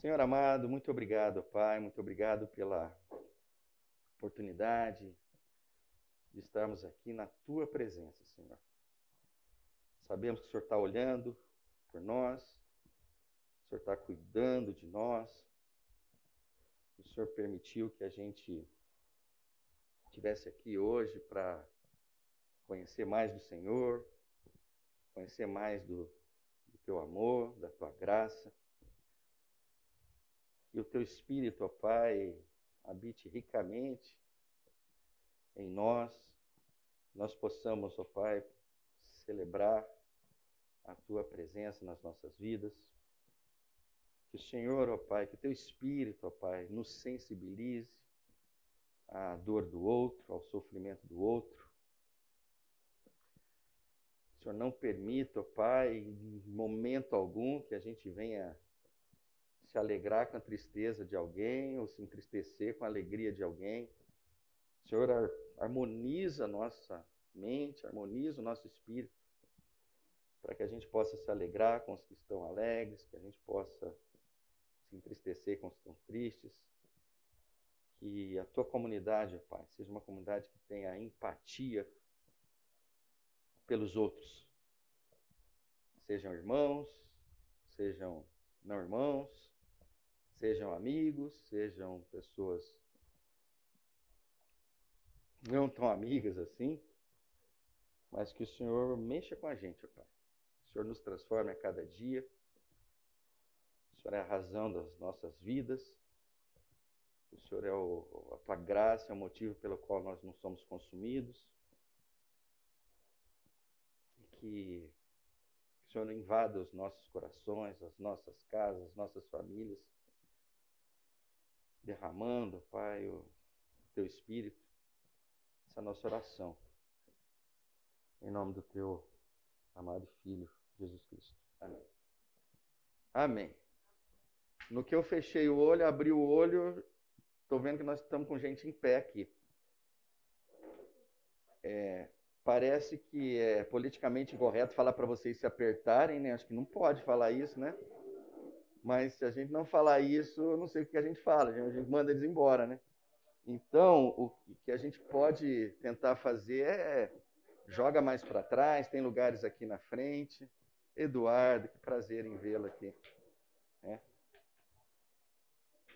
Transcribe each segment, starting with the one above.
Senhor amado, muito obrigado, Pai, muito obrigado pela oportunidade de estarmos aqui na tua presença, Senhor. Sabemos que o Senhor está olhando por nós, o Senhor está cuidando de nós, o Senhor permitiu que a gente estivesse aqui hoje para conhecer mais do Senhor, conhecer mais do, do teu amor, da tua graça. Que o teu Espírito, ó Pai, habite ricamente em nós, nós possamos, ó Pai, celebrar a tua presença nas nossas vidas. Que o Senhor, ó Pai, que o teu Espírito, ó Pai, nos sensibilize à dor do outro, ao sofrimento do outro. Senhor não permita, ó Pai, em momento algum que a gente venha se alegrar com a tristeza de alguém ou se entristecer com a alegria de alguém. O Senhor harmoniza nossa mente, harmoniza o nosso espírito, para que a gente possa se alegrar com os que estão alegres, que a gente possa se entristecer com os que estão tristes. Que a tua comunidade, Pai, seja uma comunidade que tenha empatia pelos outros. Sejam irmãos, sejam não irmãos, sejam amigos, sejam pessoas não tão amigas assim, mas que o Senhor mexa com a gente, Pai. O Senhor nos transforme a cada dia. O Senhor é a razão das nossas vidas. O Senhor é o, a tua graça, é o motivo pelo qual nós não somos consumidos. E que o Senhor invada os nossos corações, as nossas casas, as nossas famílias, derramando, Pai, o teu Espírito. Essa é nossa oração. Em nome do teu amado Filho, Jesus Cristo. Amém. Amém. No que eu fechei o olho, abri o olho, estou vendo que nós estamos com gente em pé aqui. É, parece que é politicamente incorreto falar para vocês se apertarem, né? Acho que não pode falar isso, né? Mas se a gente não falar isso, eu não sei o que a gente fala, a gente manda eles embora, né? Então, o que a gente pode tentar fazer é joga mais para trás, tem lugares aqui na frente. Eduardo, que prazer em vê-lo aqui. É.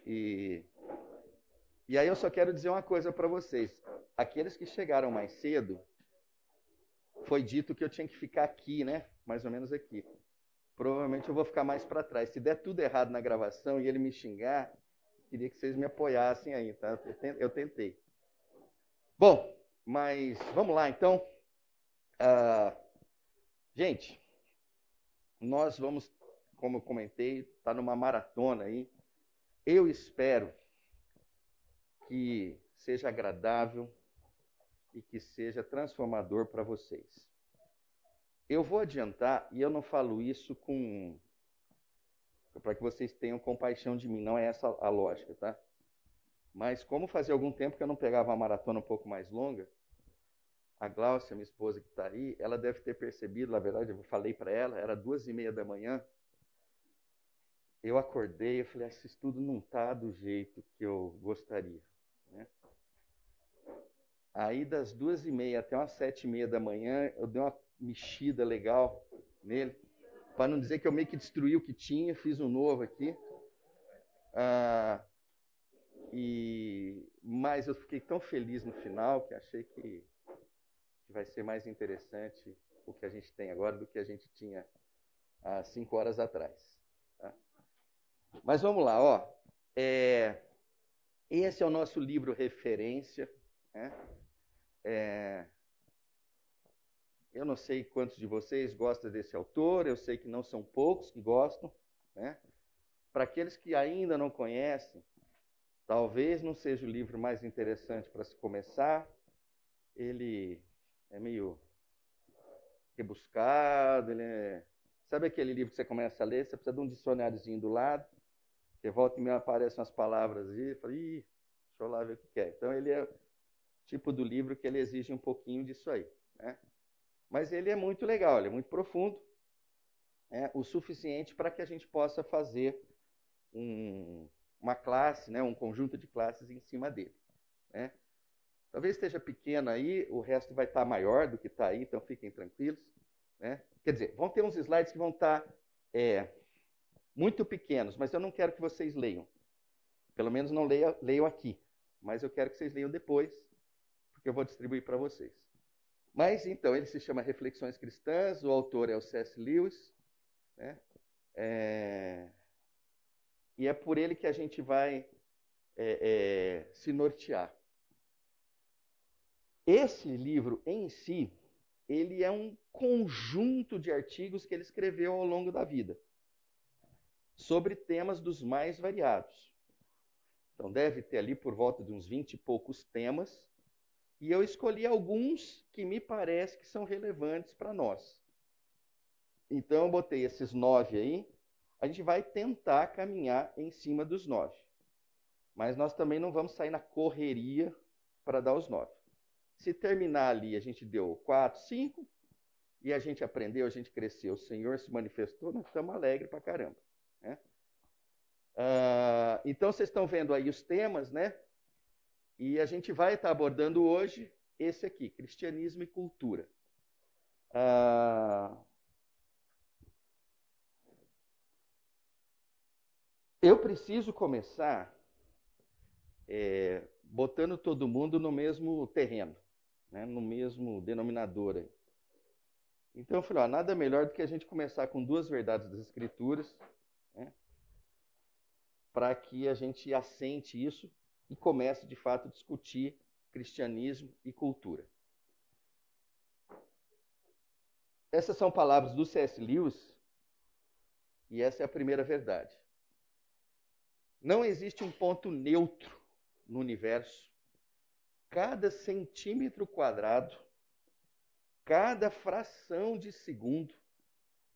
E, e aí eu só quero dizer uma coisa para vocês. Aqueles que chegaram mais cedo, foi dito que eu tinha que ficar aqui, né? Mais ou menos aqui. Provavelmente eu vou ficar mais para trás. Se der tudo errado na gravação e ele me xingar, queria que vocês me apoiassem aí, tá? Eu tentei. Bom, mas vamos lá então. Uh, gente, nós vamos, como eu comentei, tá numa maratona aí. Eu espero que seja agradável e que seja transformador para vocês. Eu vou adiantar, e eu não falo isso com. para que vocês tenham compaixão de mim, não é essa a lógica, tá? Mas como fazia algum tempo que eu não pegava uma maratona um pouco mais longa, a Glaucia, minha esposa que está aí, ela deve ter percebido, na verdade, eu falei para ela, era duas e meia da manhã, eu acordei, eu falei, ah, esse estudo não está do jeito que eu gostaria. Né? Aí das duas e meia até umas sete e meia da manhã, eu dei uma mexida legal nele, para não dizer que eu meio que destruí o que tinha, fiz um novo aqui. Ah, e mas eu fiquei tão feliz no final que achei que, vai ser mais interessante o que a gente tem agora do que a gente tinha há cinco horas atrás. Tá? Mas vamos lá, ó. É, esse é o nosso livro referência. Né? É, eu não sei quantos de vocês gostam desse autor, eu sei que não são poucos que gostam. Né? Para aqueles que ainda não conhecem, talvez não seja o livro mais interessante para se começar. Ele é meio rebuscado, ele é... Sabe aquele livro que você começa a ler, você precisa de um dicionáriozinho do lado, que volta e me aparecem umas palavras e fala, ih, deixa eu lá ver o que é. Então ele é o tipo do livro que ele exige um pouquinho disso aí. Né? Mas ele é muito legal, ele é muito profundo, é, o suficiente para que a gente possa fazer um, uma classe, né, um conjunto de classes em cima dele. Né? Talvez esteja pequeno aí, o resto vai estar maior do que está aí, então fiquem tranquilos. Né? Quer dizer, vão ter uns slides que vão estar é, muito pequenos, mas eu não quero que vocês leiam. Pelo menos não leia, leiam aqui. Mas eu quero que vocês leiam depois, porque eu vou distribuir para vocês. Mas, então, ele se chama Reflexões Cristãs, o autor é o C.S. Lewis. Né? É... E é por ele que a gente vai é, é, se nortear. Esse livro em si, ele é um conjunto de artigos que ele escreveu ao longo da vida, sobre temas dos mais variados. Então, deve ter ali por volta de uns 20 e poucos temas, e eu escolhi alguns que me parece que são relevantes para nós. Então, eu botei esses nove aí. A gente vai tentar caminhar em cima dos nove. Mas nós também não vamos sair na correria para dar os nove. Se terminar ali, a gente deu quatro, cinco, e a gente aprendeu, a gente cresceu, o Senhor se manifestou, nós estamos alegres para caramba. Né? Uh, então, vocês estão vendo aí os temas, né? E a gente vai estar abordando hoje esse aqui, cristianismo e cultura. Uh, eu preciso começar é, botando todo mundo no mesmo terreno, né, no mesmo denominador. Aí. Então eu falei, ó, nada melhor do que a gente começar com duas verdades das Escrituras, né, para que a gente assente isso e comece de fato a discutir cristianismo e cultura. Essas são palavras do C.S. Lewis e essa é a primeira verdade. Não existe um ponto neutro no universo, cada centímetro quadrado, cada fração de segundo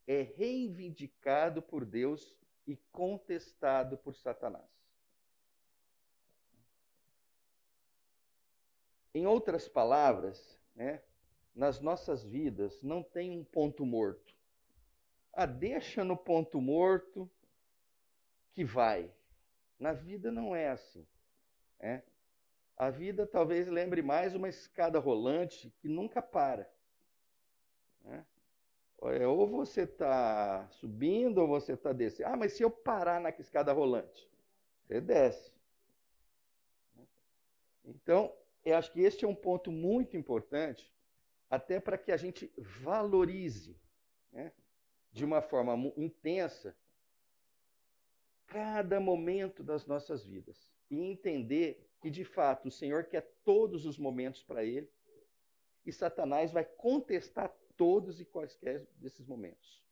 é reivindicado por Deus e contestado por Satanás. Em outras palavras, né, nas nossas vidas não tem um ponto morto. Ah, deixa no ponto morto que vai. Na vida não é assim. É. A vida talvez lembre mais uma escada rolante que nunca para. Né? Ou você está subindo ou você está descendo. Ah, mas se eu parar na escada rolante, você desce. Então, eu acho que este é um ponto muito importante, até para que a gente valorize né, de uma forma intensa cada momento das nossas vidas e entender que de fato o Senhor quer todos os momentos para ele e Satanás vai contestar todos e quaisquer desses momentos.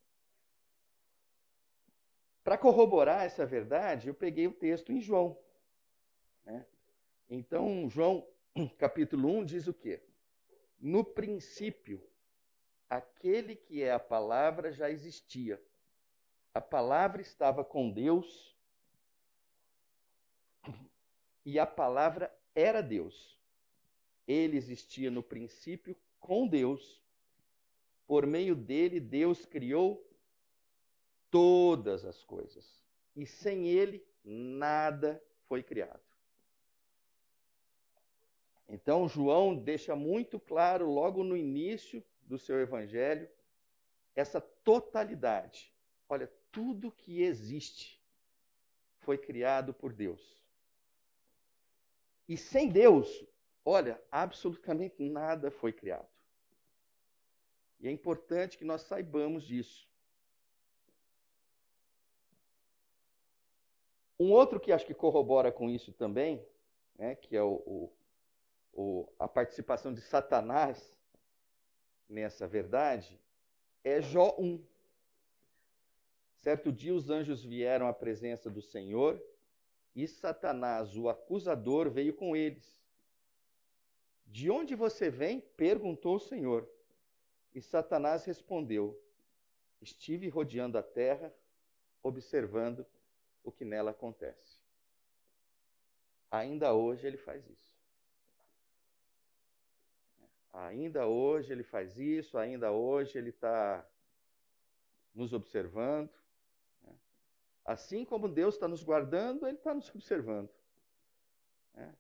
Para corroborar essa verdade, eu peguei o texto em João. Né? Então, João, capítulo 1, diz o quê? No princípio, aquele que é a palavra já existia. A palavra estava com Deus e a palavra era Deus. Ele existia no princípio com Deus. Por meio dele, Deus criou todas as coisas. E sem ele, nada foi criado. Então, João deixa muito claro, logo no início do seu evangelho, essa totalidade. Olha, tudo que existe foi criado por Deus. E sem Deus, olha, absolutamente nada foi criado. E é importante que nós saibamos disso. Um outro que acho que corrobora com isso também, né, que é o, o, o, a participação de Satanás nessa verdade, é Jó 1. Certo dia os anjos vieram à presença do Senhor e Satanás, o acusador, veio com eles. De onde você vem? perguntou o Senhor. E Satanás respondeu: Estive rodeando a terra, observando o que nela acontece. Ainda hoje ele faz isso. Ainda hoje ele faz isso, ainda hoje ele está nos observando. Assim como Deus está nos guardando, Ele está nos observando. É.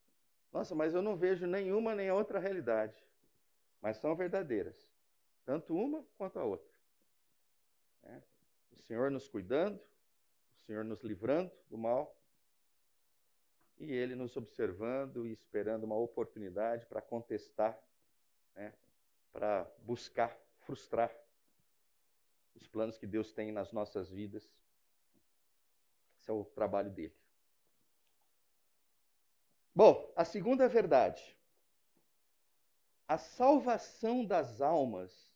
Nossa, mas eu não vejo nenhuma nem outra realidade. Mas são verdadeiras. Tanto uma quanto a outra. É. O Senhor nos cuidando, o Senhor nos livrando do mal, e Ele nos observando e esperando uma oportunidade para contestar, né, para buscar, frustrar os planos que Deus tem nas nossas vidas. Esse é o trabalho dele. Bom, a segunda verdade. A salvação das almas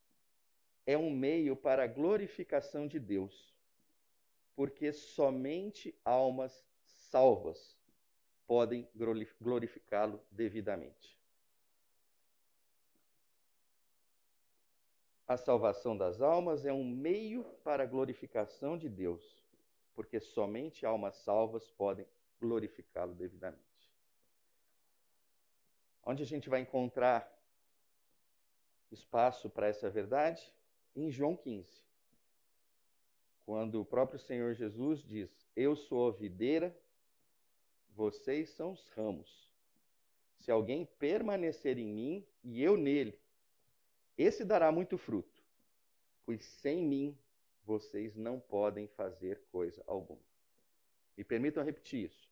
é um meio para a glorificação de Deus, porque somente almas salvas podem glorificá-lo devidamente. A salvação das almas é um meio para a glorificação de Deus, porque somente almas salvas podem glorificá-lo devidamente. Onde a gente vai encontrar espaço para essa verdade? Em João 15. Quando o próprio Senhor Jesus diz: Eu sou a videira, vocês são os ramos. Se alguém permanecer em mim e eu nele, esse dará muito fruto, pois sem mim vocês não podem fazer coisa alguma. Me permitam repetir isso.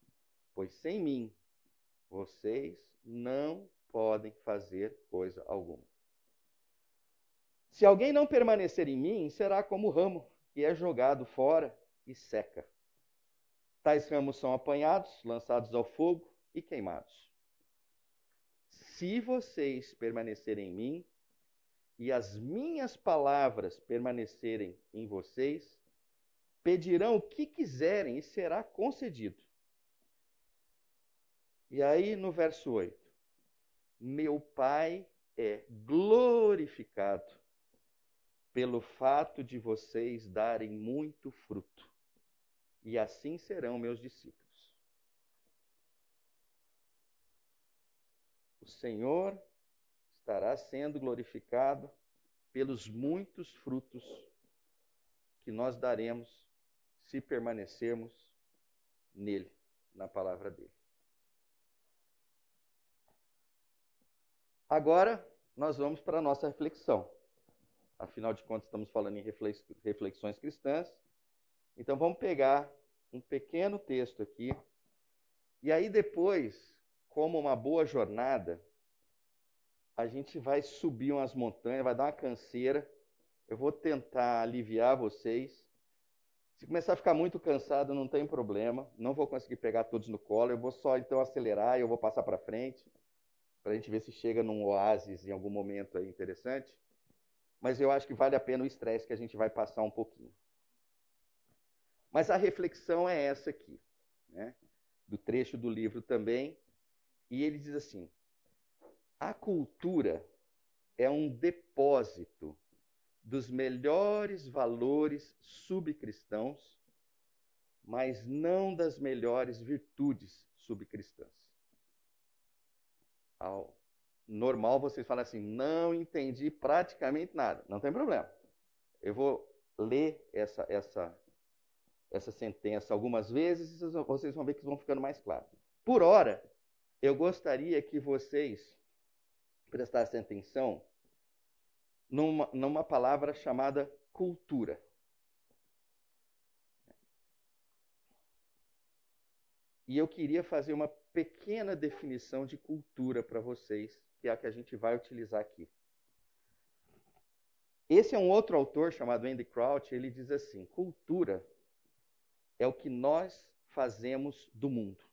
Pois sem mim vocês não podem fazer coisa alguma. Se alguém não permanecer em mim, será como o ramo que é jogado fora e seca. Tais ramos são apanhados, lançados ao fogo e queimados. Se vocês permanecerem em mim e as minhas palavras permanecerem em vocês, pedirão o que quiserem e será concedido. E aí no verso 8: Meu Pai é glorificado pelo fato de vocês darem muito fruto, e assim serão meus discípulos. O Senhor estará sendo glorificado pelos muitos frutos que nós daremos se permanecermos nele, na palavra dele. Agora, nós vamos para a nossa reflexão. Afinal de contas, estamos falando em reflexões cristãs. Então, vamos pegar um pequeno texto aqui. E aí, depois, como uma boa jornada, a gente vai subir umas montanhas, vai dar uma canseira. Eu vou tentar aliviar vocês. Se começar a ficar muito cansado, não tem problema. Não vou conseguir pegar todos no colo. Eu vou só então acelerar e eu vou passar para frente. Para a gente ver se chega num oásis em algum momento aí interessante. Mas eu acho que vale a pena o estresse que a gente vai passar um pouquinho. Mas a reflexão é essa aqui, né? do trecho do livro também. E ele diz assim: a cultura é um depósito dos melhores valores subcristãos, mas não das melhores virtudes subcristãs. Ao normal vocês falam assim, não entendi praticamente nada. Não tem problema. Eu vou ler essa, essa, essa sentença algumas vezes e vocês vão ver que vão ficando mais claro. Por hora, eu gostaria que vocês prestassem atenção numa, numa palavra chamada cultura. E eu queria fazer uma pequena definição de cultura para vocês, que é a que a gente vai utilizar aqui. Esse é um outro autor chamado Andy Crouch, ele diz assim: cultura é o que nós fazemos do mundo.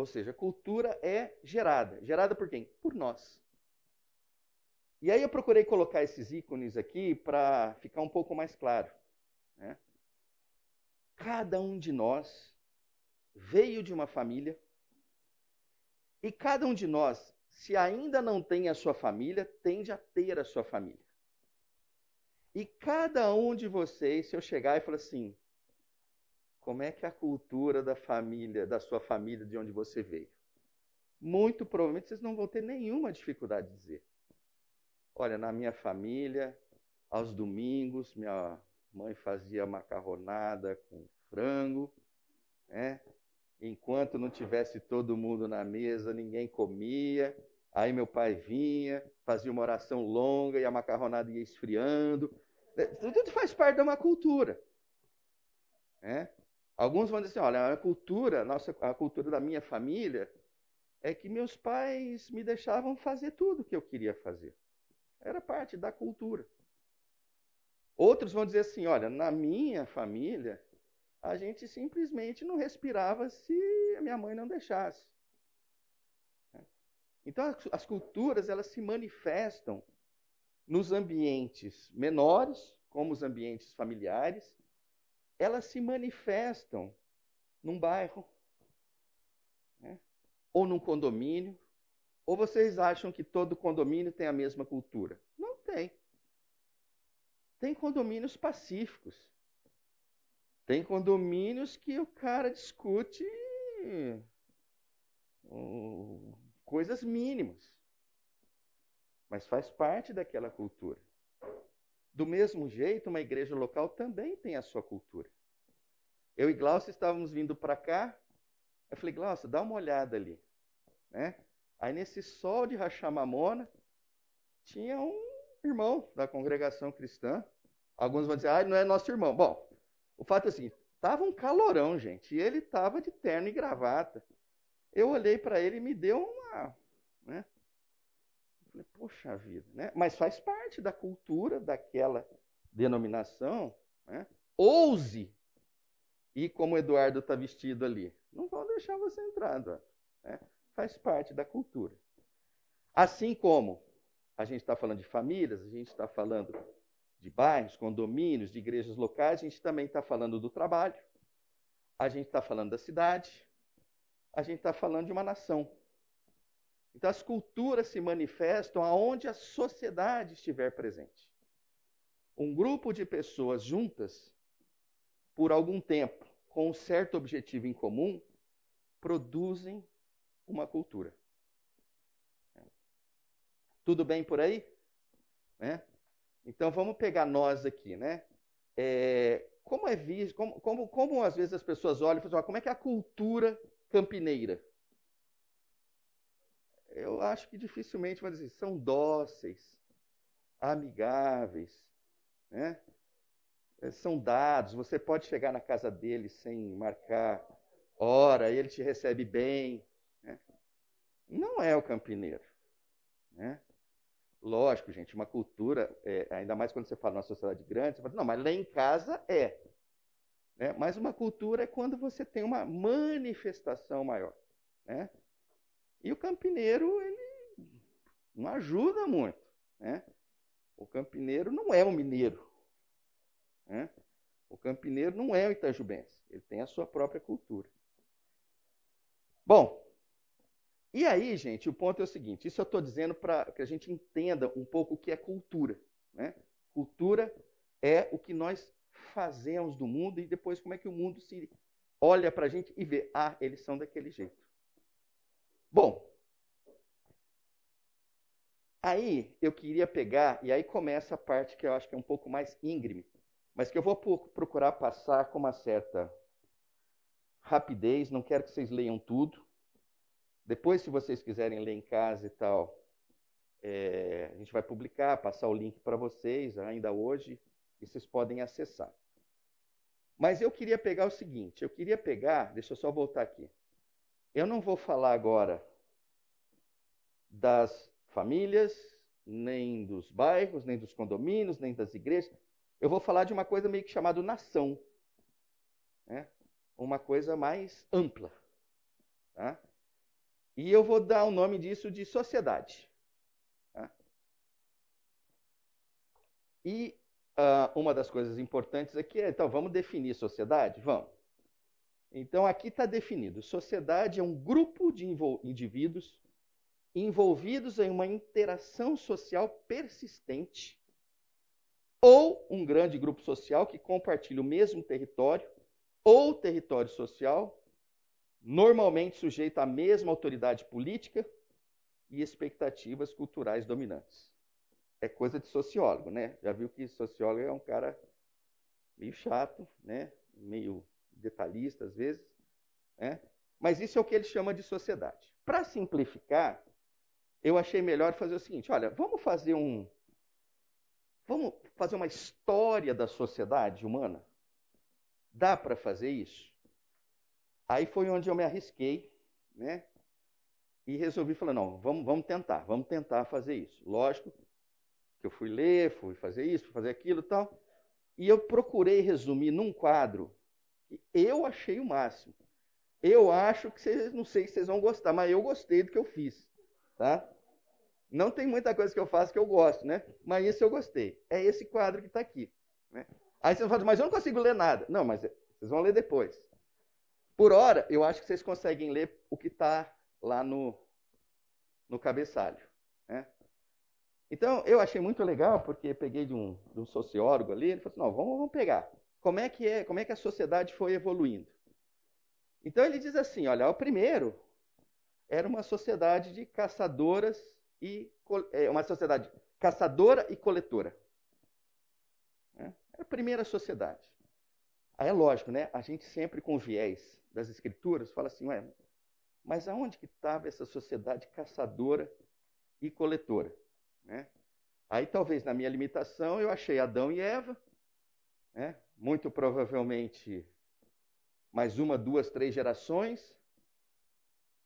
Ou seja, cultura é gerada. Gerada por quem? Por nós. E aí eu procurei colocar esses ícones aqui para ficar um pouco mais claro. Né? Cada um de nós veio de uma família e cada um de nós, se ainda não tem a sua família, tende a ter a sua família. E cada um de vocês, se eu chegar e falar assim, como é que é a cultura da família, da sua família, de onde você veio? Muito provavelmente vocês não vão ter nenhuma dificuldade de dizer. Olha, na minha família, aos domingos, minha Mãe fazia macarronada com frango, né? Enquanto não tivesse todo mundo na mesa, ninguém comia. Aí meu pai vinha, fazia uma oração longa e a macarronada ia esfriando. É, tudo faz parte de uma cultura. Né? Alguns vão dizer assim, olha, a cultura, nossa, a cultura da minha família é que meus pais me deixavam fazer tudo o que eu queria fazer. Era parte da cultura. Outros vão dizer assim, olha, na minha família, a gente simplesmente não respirava se a minha mãe não deixasse. Então, as culturas elas se manifestam nos ambientes menores, como os ambientes familiares, elas se manifestam num bairro, né? ou num condomínio. Ou vocês acham que todo condomínio tem a mesma cultura? Não tem. Tem condomínios pacíficos. Tem condomínios que o cara discute coisas mínimas. Mas faz parte daquela cultura. Do mesmo jeito, uma igreja local também tem a sua cultura. Eu e Glaucio estávamos vindo para cá. Eu falei, Glaucio, dá uma olhada ali. Né? Aí nesse sol de Rachamamona, tinha um irmão da congregação cristã. Alguns vão dizer, ah, não é nosso irmão. Bom, o fato é assim, tava um calorão, gente, e ele estava de terno e gravata. Eu olhei para ele e me deu uma, né? Falei, poxa vida, né? Mas faz parte da cultura daquela denominação, né? Ouse e como o Eduardo está vestido ali. Não vão deixar você entrar, Né? Faz parte da cultura. Assim como a gente está falando de famílias, a gente está falando de bairros, condomínios, de igrejas locais, a gente também está falando do trabalho, a gente está falando da cidade, a gente está falando de uma nação. Então, as culturas se manifestam aonde a sociedade estiver presente. Um grupo de pessoas juntas, por algum tempo, com um certo objetivo em comum, produzem uma cultura. Tudo bem por aí? Né? Então vamos pegar nós aqui, né? É, como é visto, como, como, como às vezes as pessoas olham e falam, assim, como é que é a cultura campineira? Eu acho que dificilmente vão dizer, são dóceis, amigáveis, né? É, são dados, você pode chegar na casa dele sem marcar hora, ele te recebe bem. Né? Não é o campineiro. Né? Lógico, gente, uma cultura, é, ainda mais quando você fala numa sociedade grande, você fala, não, mas lá em casa é. Né? Mas uma cultura é quando você tem uma manifestação maior. Né? E o campineiro, ele não ajuda muito. Né? O campineiro não é o mineiro. Né? O campineiro não é o itajubense. Ele tem a sua própria cultura. Bom, e aí, gente, o ponto é o seguinte: isso eu estou dizendo para que a gente entenda um pouco o que é cultura. Né? Cultura é o que nós fazemos do mundo e depois como é que o mundo se olha para a gente e vê, ah, eles são daquele jeito. Bom, aí eu queria pegar, e aí começa a parte que eu acho que é um pouco mais íngreme, mas que eu vou procurar passar com uma certa rapidez, não quero que vocês leiam tudo, depois, se vocês quiserem ler em casa e tal, é, a gente vai publicar, passar o link para vocês ainda hoje, e vocês podem acessar. Mas eu queria pegar o seguinte: eu queria pegar, deixa eu só voltar aqui. Eu não vou falar agora das famílias, nem dos bairros, nem dos condomínios, nem das igrejas. Eu vou falar de uma coisa meio que chamada nação. Né? Uma coisa mais ampla. Tá? E eu vou dar o nome disso de sociedade. Tá? E uh, uma das coisas importantes aqui é, então, vamos definir sociedade? Vamos. Então, aqui está definido: sociedade é um grupo de indivíduos envolvidos em uma interação social persistente ou um grande grupo social que compartilha o mesmo território ou território social normalmente sujeito à mesma autoridade política e expectativas culturais dominantes. É coisa de sociólogo, né? Já viu que sociólogo é um cara meio chato, né? meio detalhista às vezes. Né? Mas isso é o que ele chama de sociedade. Para simplificar, eu achei melhor fazer o seguinte: olha, vamos fazer um. Vamos fazer uma história da sociedade humana? Dá para fazer isso? Aí foi onde eu me arrisquei, né? E resolvi falar, não, vamos, vamos tentar, vamos tentar fazer isso. Lógico que eu fui ler, fui fazer isso, fui fazer aquilo e tal. E eu procurei resumir num quadro eu achei o máximo. Eu acho que vocês, não sei se vocês vão gostar, mas eu gostei do que eu fiz, tá? Não tem muita coisa que eu faço que eu gosto, né? Mas isso eu gostei. É esse quadro que está aqui. Né? Aí vocês falam, mas eu não consigo ler nada. Não, mas vocês vão ler depois. Por hora, eu acho que vocês conseguem ler o que está lá no, no cabeçalho. Né? Então, eu achei muito legal, porque peguei de um, de um sociólogo ali, ele falou assim, não, vamos, vamos pegar. Como é, que é, como é que a sociedade foi evoluindo? Então, ele diz assim, olha, o primeiro era uma sociedade de caçadoras e é, uma sociedade caçadora e coletora. Né? É a primeira sociedade. Aí é lógico, né? A gente sempre com viés das escrituras fala assim, ué, mas aonde que estava essa sociedade caçadora e coletora? Né? Aí talvez na minha limitação eu achei Adão e Eva, né? Muito provavelmente mais uma, duas, três gerações,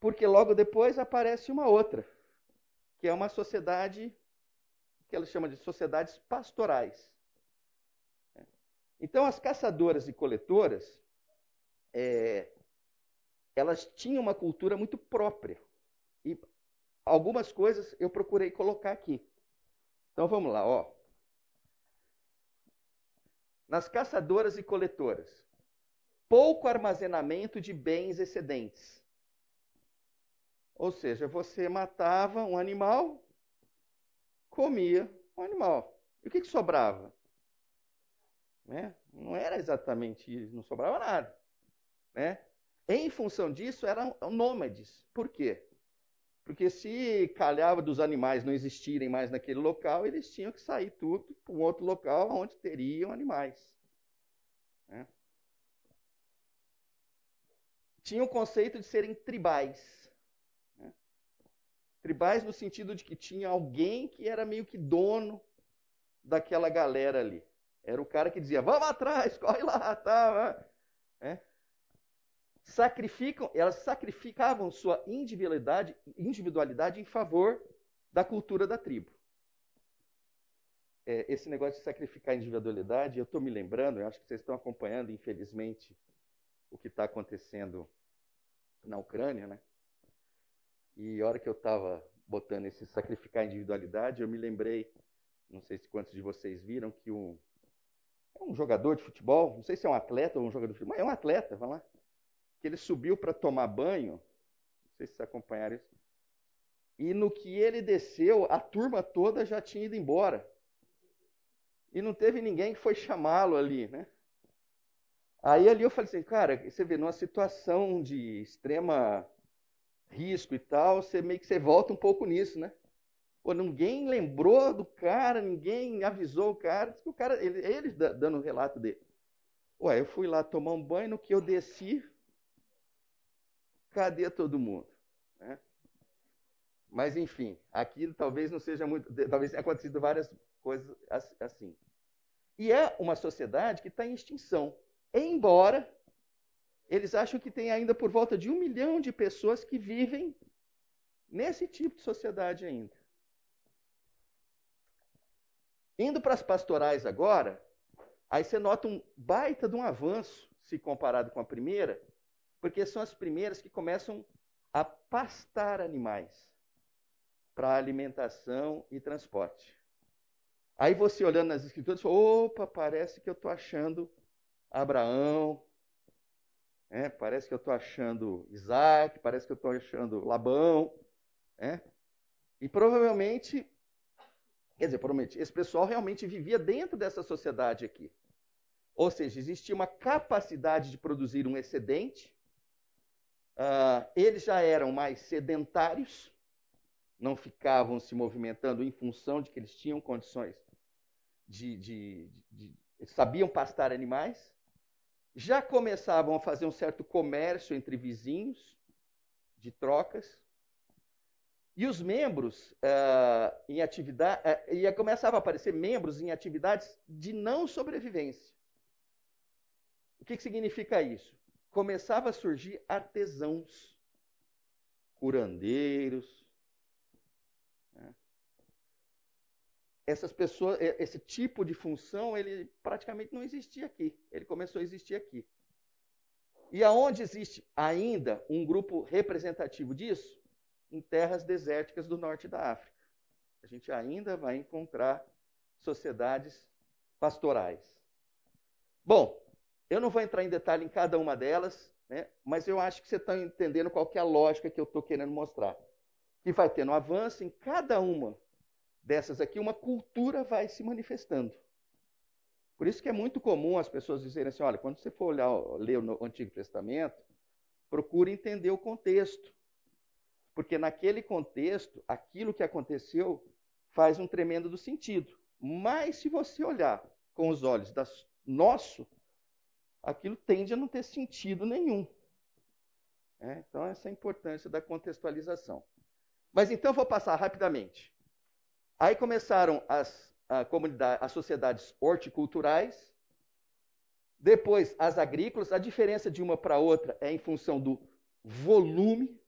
porque logo depois aparece uma outra, que é uma sociedade que ela chama de sociedades pastorais. Então, as caçadoras e coletoras, é, elas tinham uma cultura muito própria. E algumas coisas eu procurei colocar aqui. Então, vamos lá, ó. Nas caçadoras e coletoras, pouco armazenamento de bens excedentes. Ou seja, você matava um animal, comia um animal. E o que, que sobrava? Né? Não era exatamente isso, não sobrava nada. Né? Em função disso, eram nômades. Por quê? Porque se calhava dos animais não existirem mais naquele local, eles tinham que sair tudo para um outro local onde teriam animais. Né? Tinha o conceito de serem tribais. Tribais no sentido de que tinha alguém que era meio que dono daquela galera ali. Era o cara que dizia, vamos atrás, corre lá, tá. Sacrificam, elas sacrificavam sua individualidade, individualidade em favor da cultura da tribo. É, esse negócio de sacrificar a individualidade, eu estou me lembrando, eu acho que vocês estão acompanhando, infelizmente, o que está acontecendo na Ucrânia, né? E a hora que eu estava botando esse sacrificar a individualidade, eu me lembrei, não sei se quantos de vocês viram, que um, é um jogador de futebol, não sei se é um atleta ou um jogador de futebol, mas é um atleta, vamos lá, que ele subiu para tomar banho, não sei se vocês acompanharam isso, e no que ele desceu, a turma toda já tinha ido embora. E não teve ninguém que foi chamá-lo ali, né? Aí ali eu falei assim, cara, você vê, numa situação de extrema risco e tal, você meio que você volta um pouco nisso, né? Pô, ninguém lembrou do cara, ninguém avisou o cara. O cara ele, ele dando o relato dele. Ué, eu fui lá tomar um banho, no que eu desci, cadê todo mundo? Né? Mas, enfim, aqui talvez não seja muito. Talvez tenha acontecido várias coisas assim. E é uma sociedade que está em extinção. Embora eles acham que tem ainda por volta de um milhão de pessoas que vivem nesse tipo de sociedade ainda. Indo para as pastorais agora, aí você nota um baita de um avanço se comparado com a primeira, porque são as primeiras que começam a pastar animais para alimentação e transporte. Aí você olhando nas escrituras, fala, opa, parece que eu estou achando Abraão, é, parece que eu estou achando Isaac, parece que eu estou achando Labão. É? E provavelmente, quer dizer, provavelmente, esse pessoal realmente vivia dentro dessa sociedade aqui. Ou seja, existia uma capacidade de produzir um excedente. Uh, eles já eram mais sedentários, não ficavam se movimentando em função de que eles tinham condições de, de, de sabiam pastar animais, já começavam a fazer um certo comércio entre vizinhos, de trocas, e os membros uh, em atividade, uh, e começavam a aparecer membros em atividades de não sobrevivência. O que, que significa isso? Começava a surgir artesãos, curandeiros. Né? Essas pessoas, esse tipo de função, ele praticamente não existia aqui. Ele começou a existir aqui. E aonde existe ainda um grupo representativo disso? em terras desérticas do norte da África. A gente ainda vai encontrar sociedades pastorais. Bom, eu não vou entrar em detalhe em cada uma delas, né, mas eu acho que você está entendendo qual é a lógica que eu estou querendo mostrar. Que vai tendo avanço em cada uma dessas aqui, uma cultura vai se manifestando. Por isso que é muito comum as pessoas dizerem assim, olha, quando você for olhar, ler o Antigo Testamento, procure entender o contexto. Porque naquele contexto, aquilo que aconteceu faz um tremendo do sentido. Mas se você olhar com os olhos das nosso, aquilo tende a não ter sentido nenhum. É, então, essa é a importância da contextualização. Mas então vou passar rapidamente. Aí começaram as, a comunidade, as sociedades horticulturais, depois as agrícolas. A diferença de uma para outra é em função do volume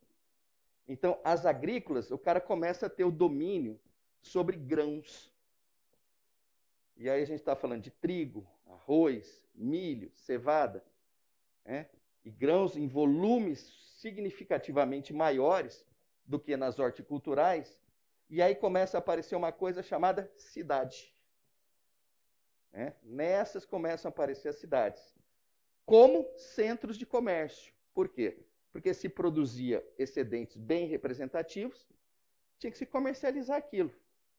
então, as agrícolas, o cara começa a ter o domínio sobre grãos. E aí a gente está falando de trigo, arroz, milho, cevada, né? e grãos em volumes significativamente maiores do que nas horticulturais. E aí começa a aparecer uma coisa chamada cidade. Né? Nessas começam a aparecer as cidades como centros de comércio. Por quê? porque se produzia excedentes bem representativos, tinha que se comercializar aquilo.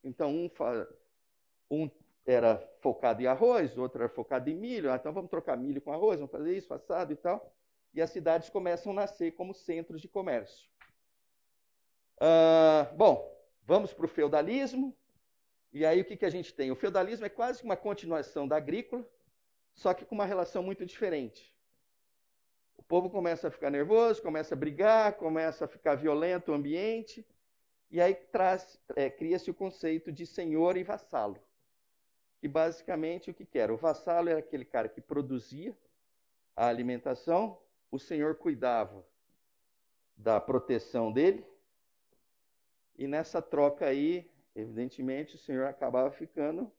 Então, um, um era focado em arroz, outro era focado em milho. Ah, então, vamos trocar milho com arroz, vamos fazer isso, assado e tal. E as cidades começam a nascer como centros de comércio. Ah, bom, vamos para o feudalismo. E aí, o que, que a gente tem? O feudalismo é quase uma continuação da agrícola, só que com uma relação muito diferente. O povo começa a ficar nervoso, começa a brigar, começa a ficar violento o ambiente, e aí é, cria-se o conceito de senhor e vassalo. Que basicamente o que, que era? O vassalo era aquele cara que produzia a alimentação, o senhor cuidava da proteção dele, e nessa troca aí, evidentemente, o senhor acabava ficando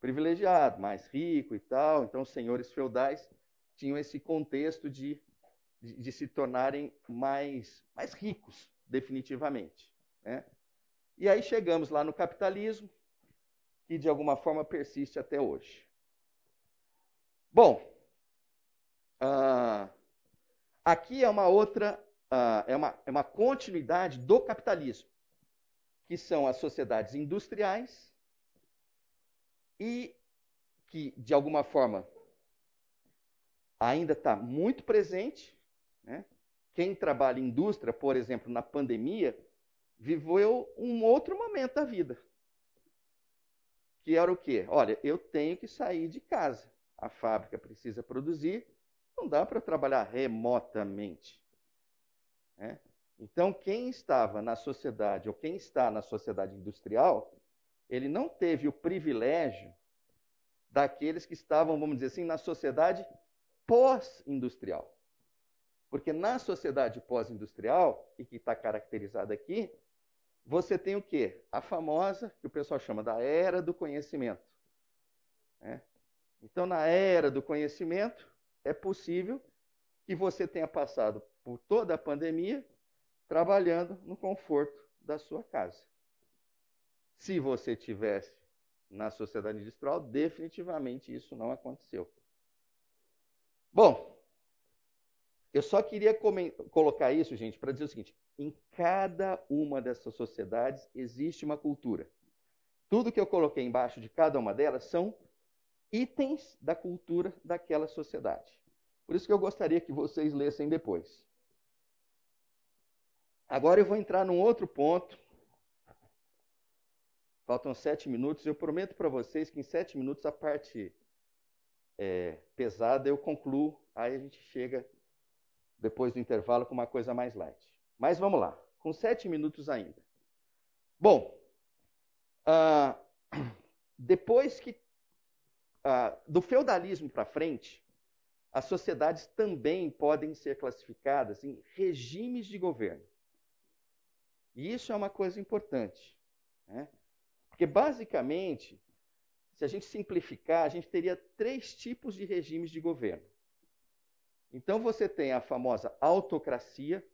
privilegiado, mais rico e tal. Então, os senhores feudais tinham esse contexto de, de, de se tornarem mais, mais ricos, definitivamente. Né? E aí chegamos lá no capitalismo, que de alguma forma persiste até hoje. Bom, uh, aqui é uma outra, uh, é, uma, é uma continuidade do capitalismo, que são as sociedades industriais e que, de alguma forma, ainda está muito presente. Né? Quem trabalha em indústria, por exemplo, na pandemia, viveu um outro momento da vida. Que era o quê? Olha, eu tenho que sair de casa. A fábrica precisa produzir, não dá para trabalhar remotamente. Né? Então, quem estava na sociedade, ou quem está na sociedade industrial, ele não teve o privilégio daqueles que estavam, vamos dizer assim, na sociedade pós-industrial. Porque na sociedade pós-industrial, e que está caracterizada aqui, você tem o quê? A famosa, que o pessoal chama da era do conhecimento. É? Então, na era do conhecimento, é possível que você tenha passado por toda a pandemia trabalhando no conforto da sua casa. Se você tivesse na sociedade industrial, definitivamente isso não aconteceu. Bom, eu só queria colocar isso, gente, para dizer o seguinte: em cada uma dessas sociedades existe uma cultura. Tudo que eu coloquei embaixo de cada uma delas são itens da cultura daquela sociedade. Por isso que eu gostaria que vocês lessem depois. Agora eu vou entrar num outro ponto. Faltam sete minutos. Eu prometo para vocês que em sete minutos a parte é, pesada, eu concluo, aí a gente chega depois do intervalo com uma coisa mais light. Mas vamos lá, com sete minutos ainda. Bom, uh, depois que uh, do feudalismo para frente, as sociedades também podem ser classificadas em regimes de governo. E isso é uma coisa importante. Né? Porque, basicamente, se a gente simplificar, a gente teria três tipos de regimes de governo. Então, você tem a famosa autocracia,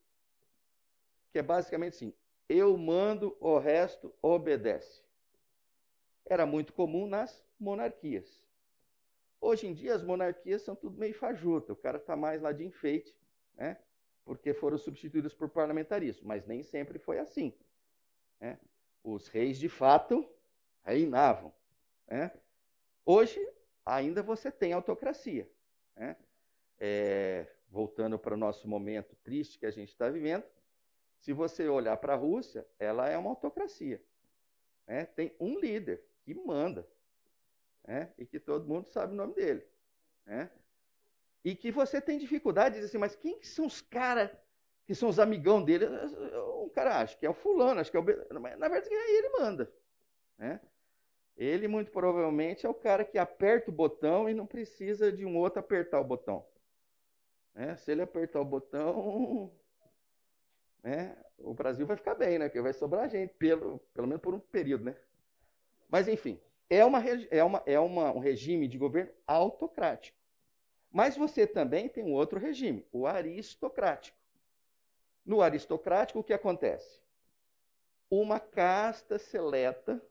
que é basicamente assim: eu mando, o resto obedece. Era muito comum nas monarquias. Hoje em dia, as monarquias são tudo meio fajuta, o cara está mais lá de enfeite, né? porque foram substituídos por parlamentarismo, mas nem sempre foi assim. Né? Os reis, de fato, reinavam. Né? Hoje, ainda você tem autocracia. Né? É, voltando para o nosso momento triste que a gente está vivendo, se você olhar para a Rússia, ela é uma autocracia. Né? Tem um líder que manda né? e que todo mundo sabe o nome dele. Né? E que você tem dificuldade de dizer assim, mas quem que são os caras que são os amigão dele? Um cara acha que é o fulano, acho que é o... Na verdade, ele manda. Né? Ele, muito provavelmente, é o cara que aperta o botão e não precisa de um outro apertar o botão. Né? Se ele apertar o botão, né, o Brasil vai ficar bem, né? Porque vai sobrar gente, pelo, pelo menos por um período, né? Mas, enfim, é, uma, é, uma, é uma, um regime de governo autocrático. Mas você também tem um outro regime, o aristocrático. No aristocrático, o que acontece? Uma casta seleta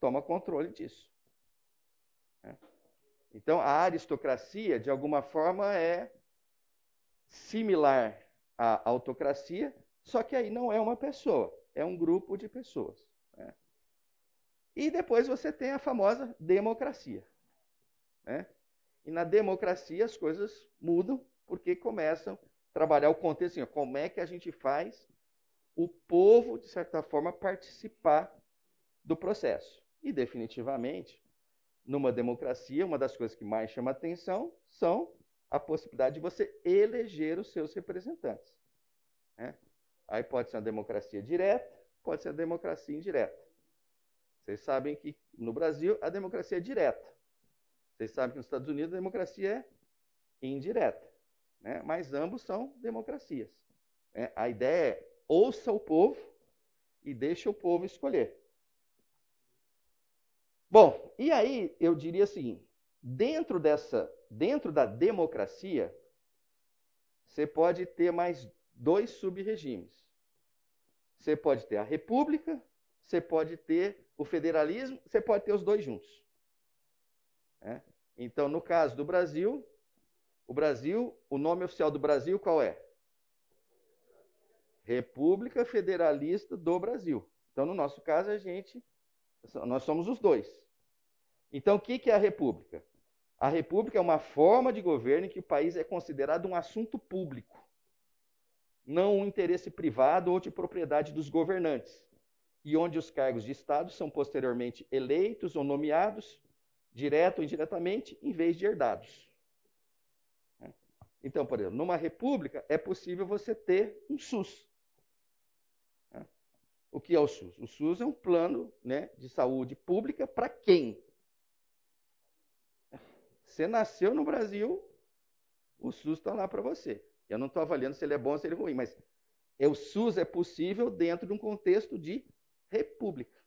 toma controle disso. Né? Então, a aristocracia, de alguma forma, é similar à autocracia, só que aí não é uma pessoa, é um grupo de pessoas. Né? E depois você tem a famosa democracia. Né? E na democracia as coisas mudam porque começam a trabalhar o contexto assim, como é que a gente faz o povo, de certa forma, participar do processo. E definitivamente, numa democracia, uma das coisas que mais chama atenção são a possibilidade de você eleger os seus representantes. Né? Aí pode ser uma democracia direta, pode ser uma democracia indireta. Vocês sabem que no Brasil a democracia é direta. Vocês sabem que nos Estados Unidos a democracia é indireta. Né? Mas ambos são democracias. Né? A ideia é ouça o povo e deixa o povo escolher. Bom, e aí eu diria o seguinte: dentro dessa, dentro da democracia, você pode ter mais dois sub-regimes. Você pode ter a república, você pode ter o federalismo, você pode ter os dois juntos. É? Então, no caso do Brasil, o Brasil, o nome oficial do Brasil qual é? República Federalista do Brasil. Então, no nosso caso, a gente, nós somos os dois. Então, o que é a República? A República é uma forma de governo em que o país é considerado um assunto público, não um interesse privado ou de propriedade dos governantes, e onde os cargos de Estado são posteriormente eleitos ou nomeados direto ou indiretamente, em vez de herdados. Né? Então, por exemplo, numa república é possível você ter um SUS. Né? O que é o SUS? O SUS é um plano né, de saúde pública para quem? Você nasceu no Brasil, o SUS está lá para você. Eu não estou avaliando se ele é bom ou se ele é ruim, mas o SUS é possível dentro de um contexto de república.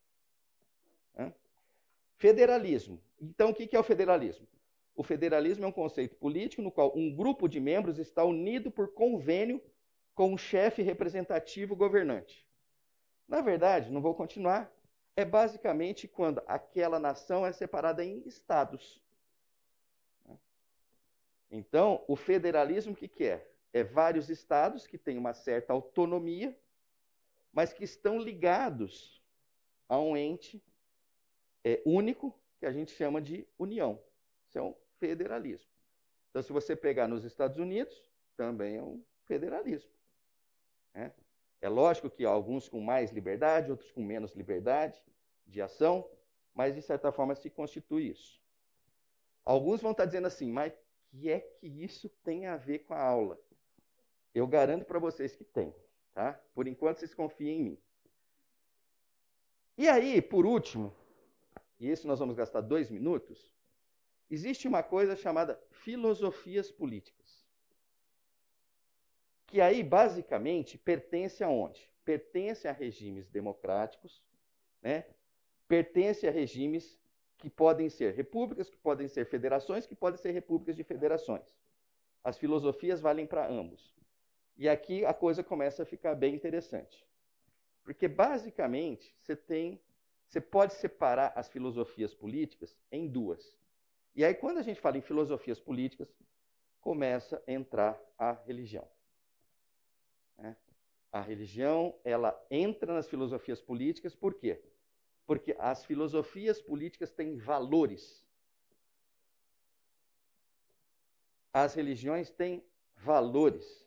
Federalismo. Então, o que é o federalismo? O federalismo é um conceito político no qual um grupo de membros está unido por convênio com um chefe representativo governante. Na verdade, não vou continuar, é basicamente quando aquela nação é separada em estados. Então, o federalismo o que, que é? É vários estados que têm uma certa autonomia, mas que estão ligados a um ente é, único que a gente chama de união. Isso é um federalismo. Então, se você pegar nos Estados Unidos, também é um federalismo. É, é lógico que alguns com mais liberdade, outros com menos liberdade de ação, mas de certa forma se constitui isso. Alguns vão estar dizendo assim, mas que é que isso tem a ver com a aula? Eu garanto para vocês que tem, tá? Por enquanto vocês confiem em mim. E aí, por último, e isso nós vamos gastar dois minutos, existe uma coisa chamada filosofias políticas. Que aí, basicamente, pertence aonde? Pertence a regimes democráticos, né? pertence a regimes que podem ser repúblicas, que podem ser federações, que podem ser repúblicas de federações. As filosofias valem para ambos. E aqui a coisa começa a ficar bem interessante. Porque basicamente você tem, você pode separar as filosofias políticas em duas. E aí quando a gente fala em filosofias políticas, começa a entrar a religião. Né? A religião ela entra nas filosofias políticas por quê? Porque as filosofias políticas têm valores. As religiões têm valores.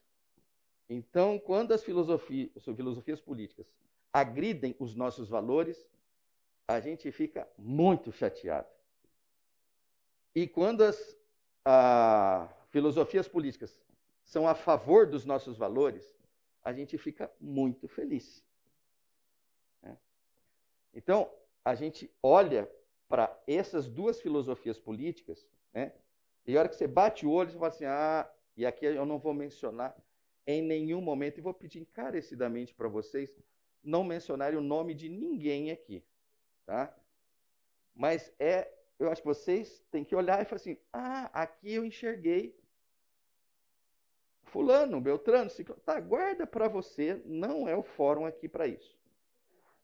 Então, quando as filosofias, filosofias políticas agridem os nossos valores, a gente fica muito chateado. E quando as a, filosofias políticas são a favor dos nossos valores, a gente fica muito feliz. Então, a gente olha para essas duas filosofias políticas, né? E a hora que você bate o olho, você fala assim: ah, e aqui eu não vou mencionar em nenhum momento, e vou pedir encarecidamente para vocês não mencionarem o nome de ninguém aqui, tá? Mas é, eu acho que vocês têm que olhar e falar assim: ah, aqui eu enxerguei fulano, Beltrano, ciclano. Tá, guarda para você, não é o fórum aqui para isso.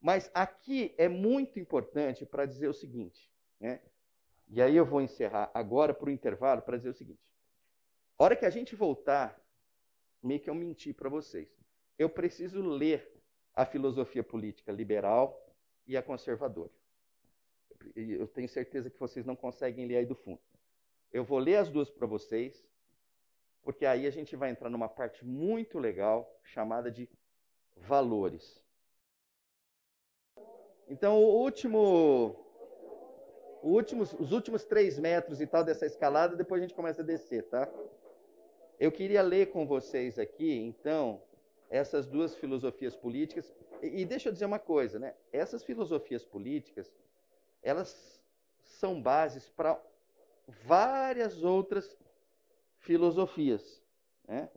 Mas aqui é muito importante para dizer o seguinte, né? E aí eu vou encerrar agora para o intervalo para dizer o seguinte. A hora que a gente voltar, meio que eu menti para vocês. Eu preciso ler a filosofia política liberal e a conservadora. Eu tenho certeza que vocês não conseguem ler aí do fundo. Eu vou ler as duas para vocês, porque aí a gente vai entrar numa parte muito legal chamada de valores. Então, o último, o últimos, os últimos três metros e tal dessa escalada, depois a gente começa a descer, tá? Eu queria ler com vocês aqui, então, essas duas filosofias políticas. E, e deixa eu dizer uma coisa, né? Essas filosofias políticas, elas são bases para várias outras filosofias, né?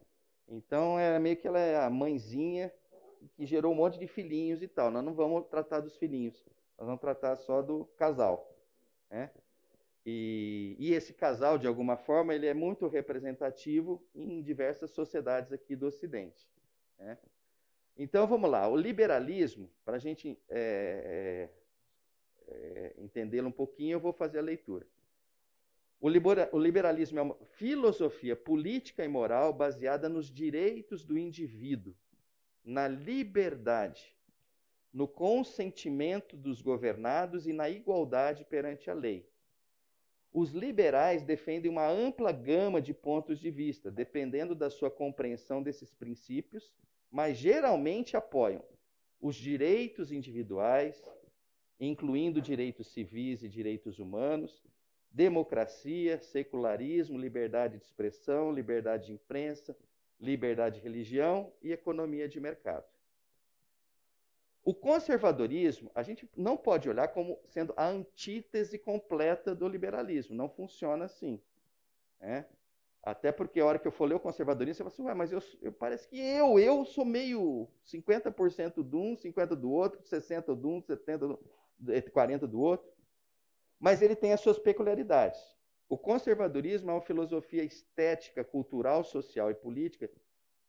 Então, é meio que ela é a mãezinha que gerou um monte de filhinhos e tal. Nós não vamos tratar dos filhinhos, nós vamos tratar só do casal. Né? E, e, esse casal, de alguma forma, ele é muito representativo em diversas sociedades aqui do Ocidente. Né? Então, vamos lá. O liberalismo, para a gente é, é, é, entendê-lo um pouquinho, eu vou fazer a leitura. O liberalismo é uma filosofia política e moral baseada nos direitos do indivíduo na liberdade, no consentimento dos governados e na igualdade perante a lei. Os liberais defendem uma ampla gama de pontos de vista, dependendo da sua compreensão desses princípios, mas geralmente apoiam os direitos individuais, incluindo direitos civis e direitos humanos, democracia, secularismo, liberdade de expressão, liberdade de imprensa, liberdade de religião e economia de mercado. O conservadorismo, a gente não pode olhar como sendo a antítese completa do liberalismo. Não funciona assim. Né? Até porque a hora que eu for ler o conservadorismo, você fala assim, Ué, mas eu, eu, parece que eu, eu sou meio 50% de um, 50% do outro, 60% de um, 70%, do, 40% do outro. Mas ele tem as suas peculiaridades. O conservadorismo é uma filosofia estética, cultural, social e política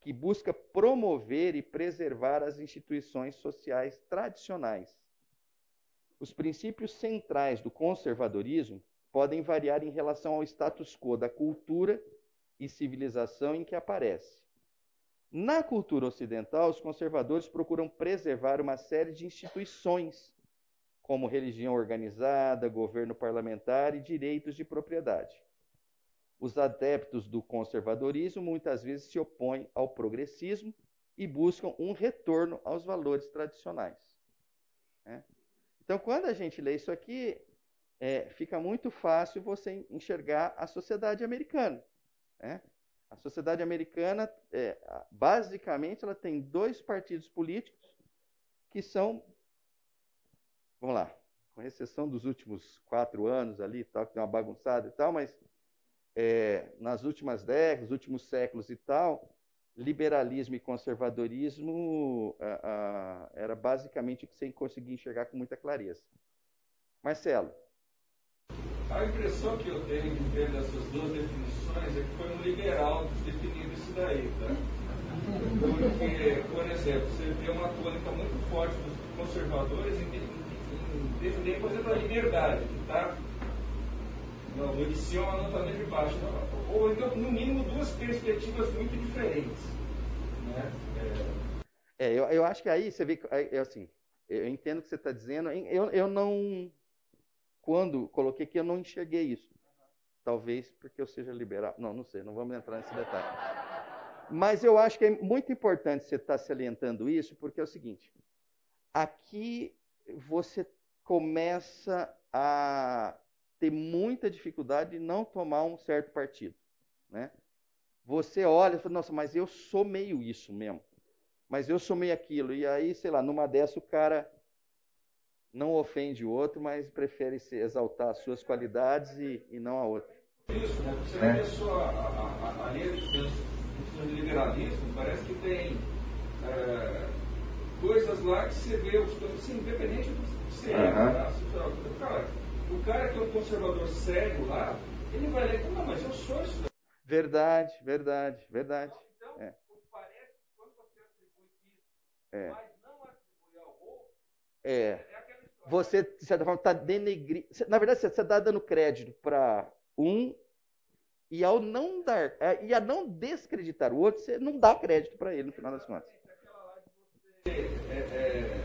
que busca promover e preservar as instituições sociais tradicionais. Os princípios centrais do conservadorismo podem variar em relação ao status quo da cultura e civilização em que aparece. Na cultura ocidental, os conservadores procuram preservar uma série de instituições como religião organizada, governo parlamentar e direitos de propriedade. Os adeptos do conservadorismo muitas vezes se opõem ao progressismo e buscam um retorno aos valores tradicionais. Né? Então, quando a gente lê isso aqui, é, fica muito fácil você enxergar a sociedade americana. Né? A sociedade americana, é, basicamente, ela tem dois partidos políticos que são, vamos lá, com exceção dos últimos quatro anos ali, tal, que tem uma bagunçada e tal, mas é, nas últimas décadas, últimos séculos e tal, liberalismo e conservadorismo era basicamente o que você conseguia enxergar com muita clareza. Marcelo. A impressão que eu tenho de ver dessas duas definições é que foi um liberal definindo isso daí, tá? Porque, por exemplo, você vê uma tônica muito forte dos conservadores em, em definir, por exemplo, a liberdade, que está no, de cima, não está de baixo. Não, ou então, no mínimo, duas perspectivas muito diferentes. Né? É, é eu, eu acho que aí você vê, é, assim, eu entendo o que você está dizendo, eu, eu não quando coloquei aqui, eu não enxerguei isso. Talvez porque eu seja liberal. Não, não sei, não vamos entrar nesse detalhe. Mas eu acho que é muito importante você estar salientando isso, porque é o seguinte: aqui você começa a ter muita dificuldade de não tomar um certo partido. Né? Você olha e fala, nossa, mas eu sou meio isso mesmo. Mas eu sou meio aquilo. E aí, sei lá, numa dessa o cara não ofende o outro, mas prefere se exaltar as suas qualidades e, e não a outra. Isso, né? Você é. vê a, a, a linha de liberalismo, parece que tem é, coisas lá que você vê, assim, independente do que você é. Cara, o cara que é um conservador sério lá, ele vai ler, não, mas eu sou isso. Verdade, verdade, verdade. Então, é. parece que quando você atribui isso, é. mas não atribui ao outro, é você, de certa forma, está denegrindo. Na verdade, você está dando crédito para um e ao não dar, é, e a não descreditar o outro, você não dá crédito para ele no final das contas. É, é, é,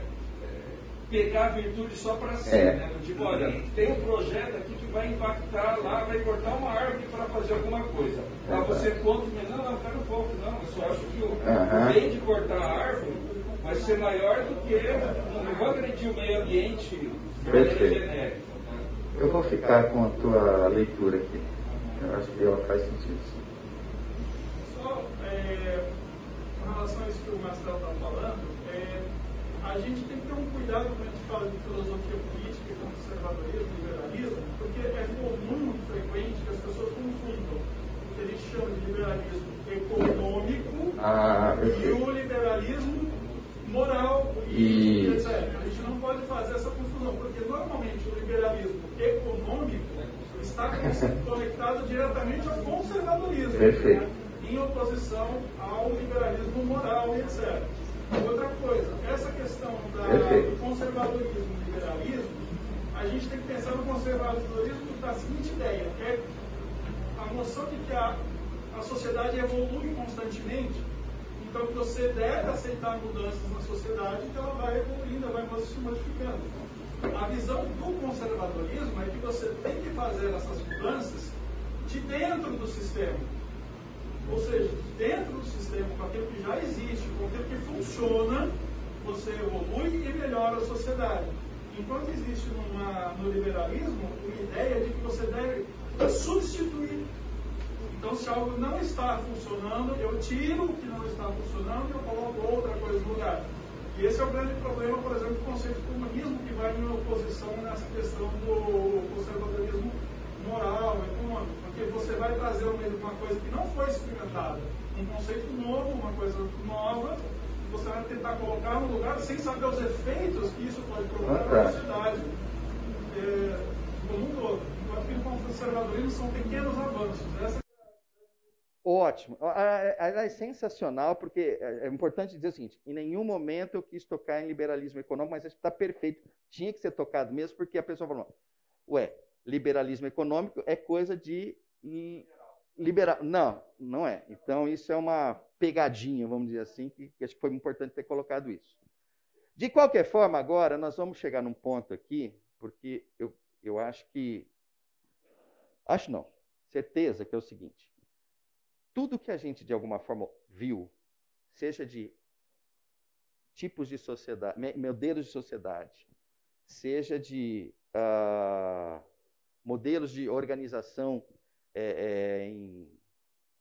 pegar a virtude só para si, é. né? Tipo, olha, tem um projeto aqui que vai impactar lá, vai cortar uma árvore para fazer alguma coisa. Lá você conta, não, não, quero um pouco, não, eu só acho que o, uh -huh. bem de cortar a árvore vai ser maior do que não vou agredir o meio ambiente Perfeito. genérica. Né? Eu vou ficar com a tua leitura aqui. Eu acho que ela faz sentido. Só é, com relação a isso que o Marcelo está falando, é, a gente tem que ter um cuidado quando a gente fala de filosofia política, conservadorismo, liberalismo, porque é comum, frequente, que as pessoas confundam o que a gente chama de liberalismo econômico ah, e o liberalismo moral e, etc. A gente não pode fazer essa confusão, porque normalmente o liberalismo econômico está conectado diretamente ao conservadorismo, né? em oposição ao liberalismo moral e etc. Outra coisa, essa questão da, do conservadorismo e liberalismo, a gente tem que pensar no conservadorismo da seguinte ideia, é a noção de que a, a sociedade evolui constantemente então, que você deve aceitar mudanças na sociedade que ela vai evoluindo, ela vai se modificando. A visão do conservadorismo é que você tem que fazer essas mudanças de dentro do sistema. Ou seja, dentro do sistema, com aquilo que já existe, com aquilo que funciona, você evolui e melhora a sociedade. Enquanto existe numa, no liberalismo uma ideia de que você deve substituir então, se algo não está funcionando, eu tiro o que não está funcionando e eu coloco outra coisa no lugar. E esse é o grande problema, por exemplo, do conceito de comunismo, que vai em oposição nessa questão do conservadorismo moral, econômico, porque você vai trazer uma coisa que não foi experimentada, um conceito novo, uma coisa nova, e você vai tentar colocar no lugar sem saber os efeitos que isso pode provocar ah, na sociedade é, como um todo. Enquanto que no conservadorismo são pequenos avanços. Essa Ótimo. É sensacional, porque é, é importante dizer o seguinte: em nenhum momento eu quis tocar em liberalismo econômico, mas está perfeito. Tinha que ser tocado mesmo, porque a pessoa falou: ué, liberalismo econômico é coisa de liberal. Não, não é. Então isso é uma pegadinha, vamos dizer assim, que, que acho que foi importante ter colocado isso. De qualquer forma, agora nós vamos chegar num ponto aqui, porque eu, eu acho que. Acho não, certeza que é o seguinte tudo que a gente de alguma forma viu, seja de tipos de sociedade, modelos de sociedade, seja de uh, modelos de organização é, é, em,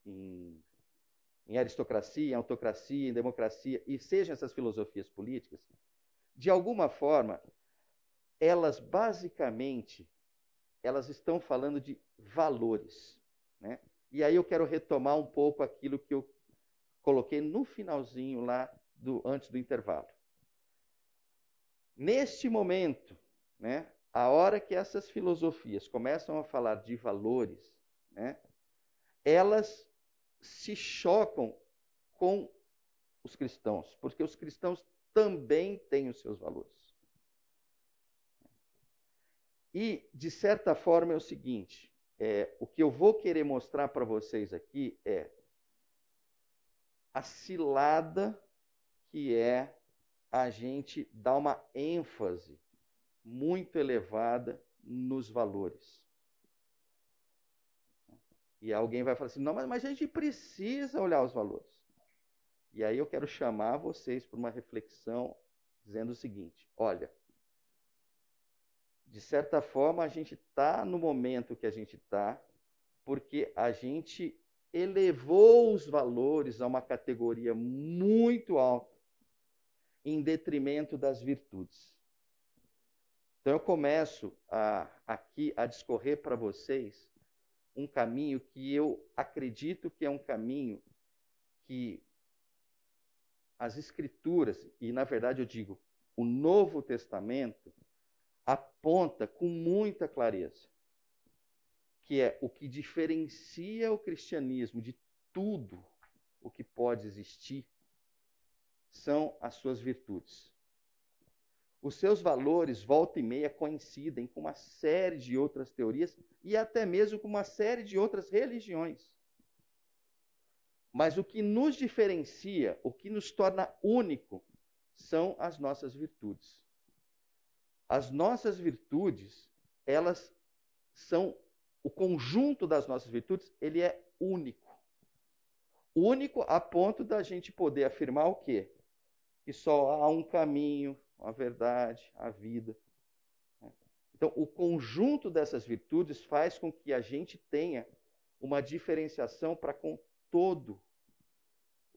em, em aristocracia, em autocracia, em democracia, e sejam essas filosofias políticas, de alguma forma, elas basicamente elas estão falando de valores. Né? E aí eu quero retomar um pouco aquilo que eu coloquei no finalzinho lá do antes do intervalo. Neste momento, né, a hora que essas filosofias começam a falar de valores, né, elas se chocam com os cristãos, porque os cristãos também têm os seus valores. E, de certa forma, é o seguinte: é, o que eu vou querer mostrar para vocês aqui é a cilada que é a gente dar uma ênfase muito elevada nos valores. E alguém vai falar assim: não, mas, mas a gente precisa olhar os valores. E aí eu quero chamar vocês para uma reflexão dizendo o seguinte: olha, de certa forma, a gente está no momento que a gente está, porque a gente elevou os valores a uma categoria muito alta, em detrimento das virtudes. Então, eu começo a, aqui a discorrer para vocês um caminho que eu acredito que é um caminho que as Escrituras, e na verdade eu digo, o Novo Testamento, aponta com muita clareza que é o que diferencia o cristianismo de tudo o que pode existir são as suas virtudes. Os seus valores, volta e meia, coincidem com uma série de outras teorias e até mesmo com uma série de outras religiões. Mas o que nos diferencia, o que nos torna único, são as nossas virtudes. As nossas virtudes, elas são o conjunto das nossas virtudes, ele é único. Único a ponto da gente poder afirmar o quê? Que só há um caminho, a verdade, a vida. Então, o conjunto dessas virtudes faz com que a gente tenha uma diferenciação para com todo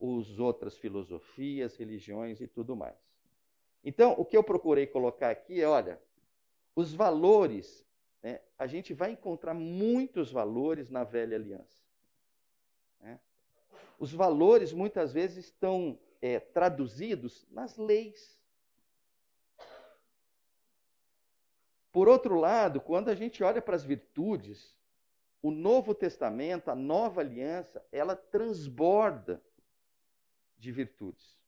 os outras filosofias, religiões e tudo mais. Então, o que eu procurei colocar aqui é, olha, os valores, né, a gente vai encontrar muitos valores na velha aliança. Né? Os valores muitas vezes estão é, traduzidos nas leis. Por outro lado, quando a gente olha para as virtudes, o Novo Testamento, a nova aliança, ela transborda de virtudes.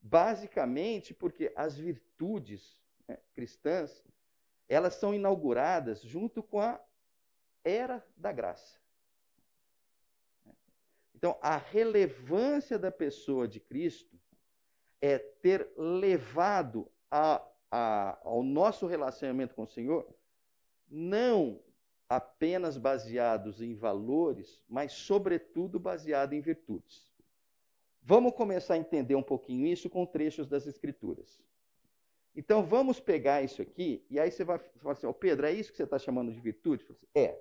Basicamente porque as virtudes né, cristãs, elas são inauguradas junto com a era da graça. Então, a relevância da pessoa de Cristo é ter levado a, a, ao nosso relacionamento com o Senhor, não apenas baseados em valores, mas, sobretudo, baseado em virtudes. Vamos começar a entender um pouquinho isso com trechos das Escrituras. Então vamos pegar isso aqui, e aí você vai falar assim: oh, Pedro, é isso que você está chamando de virtude? Assim, é.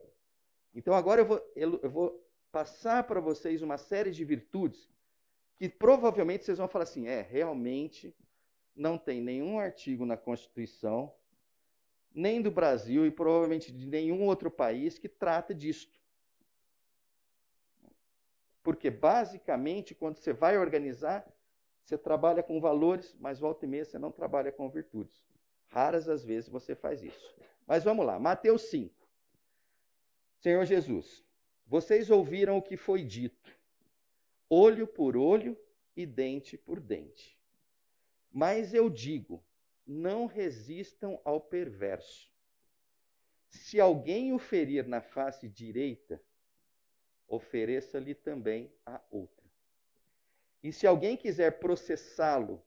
Então agora eu vou, eu vou passar para vocês uma série de virtudes que provavelmente vocês vão falar assim: é, realmente não tem nenhum artigo na Constituição, nem do Brasil e provavelmente de nenhum outro país que trata disto. Porque, basicamente, quando você vai organizar, você trabalha com valores, mas volta e meia você não trabalha com virtudes. Raras as vezes você faz isso. Mas vamos lá, Mateus 5. Senhor Jesus, vocês ouviram o que foi dito: olho por olho e dente por dente. Mas eu digo: não resistam ao perverso. Se alguém o ferir na face direita, ofereça-lhe também a outra. E se alguém quiser processá-lo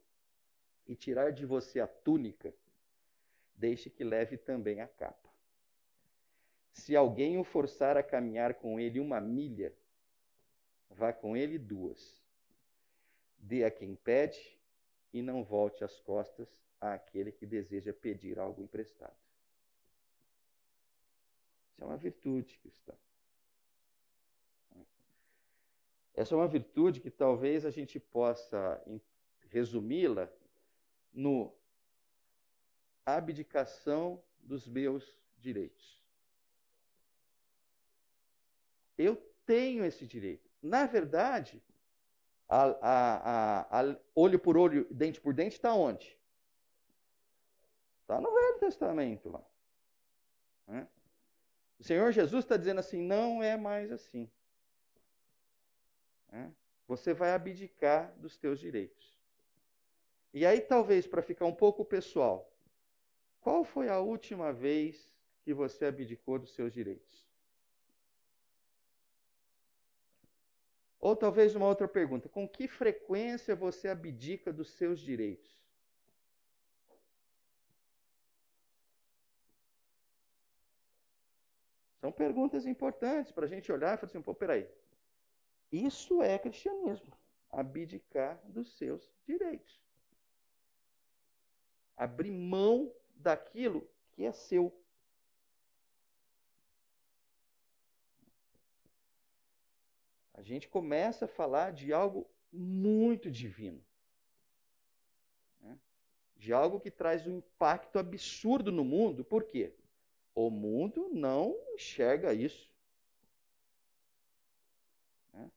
e tirar de você a túnica, deixe que leve também a capa. Se alguém o forçar a caminhar com ele uma milha, vá com ele duas. Dê a quem pede e não volte as costas àquele que deseja pedir algo emprestado. Isso é uma virtude cristã. Essa é uma virtude que talvez a gente possa resumi-la no abdicação dos meus direitos. Eu tenho esse direito. Na verdade, a, a, a, olho por olho, dente por dente, está onde? Está no Velho Testamento lá. Né? O Senhor Jesus está dizendo assim: não é mais assim. Né? Você vai abdicar dos teus direitos. E aí, talvez, para ficar um pouco pessoal, qual foi a última vez que você abdicou dos seus direitos? Ou talvez uma outra pergunta: com que frequência você abdica dos seus direitos? São perguntas importantes para a gente olhar e falar assim: pô, peraí. Isso é cristianismo. Abdicar dos seus direitos. Abrir mão daquilo que é seu. A gente começa a falar de algo muito divino. Né? De algo que traz um impacto absurdo no mundo. Por quê? O mundo não enxerga isso. Né?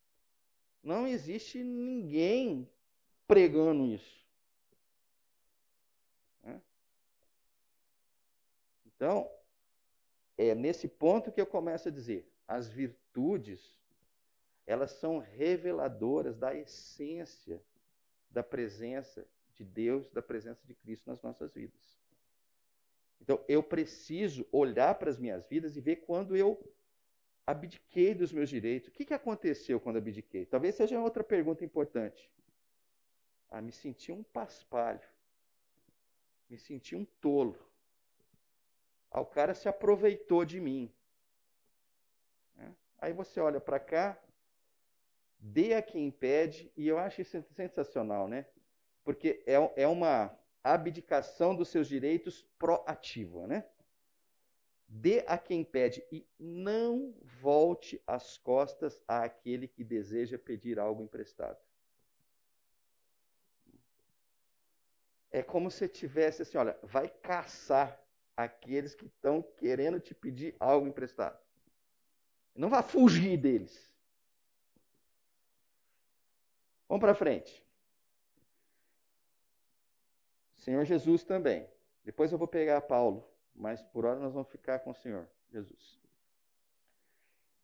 Não existe ninguém pregando isso. Né? Então, é nesse ponto que eu começo a dizer: as virtudes, elas são reveladoras da essência da presença de Deus, da presença de Cristo nas nossas vidas. Então, eu preciso olhar para as minhas vidas e ver quando eu abdiquei dos meus direitos. O que, que aconteceu quando abdiquei? Talvez seja outra pergunta importante. Ah, me senti um paspalho. Me senti um tolo. Ah, o cara se aproveitou de mim. Né? Aí você olha para cá, dê a quem impede, e eu acho isso sensacional, né? Porque é, é uma abdicação dos seus direitos proativa, né? Dê a quem pede e não volte as costas àquele que deseja pedir algo emprestado. É como se tivesse assim, olha, vai caçar aqueles que estão querendo te pedir algo emprestado. Não vá fugir deles. Vamos para frente. Senhor Jesus também. Depois eu vou pegar Paulo, mas por hora nós vamos ficar com o Senhor Jesus.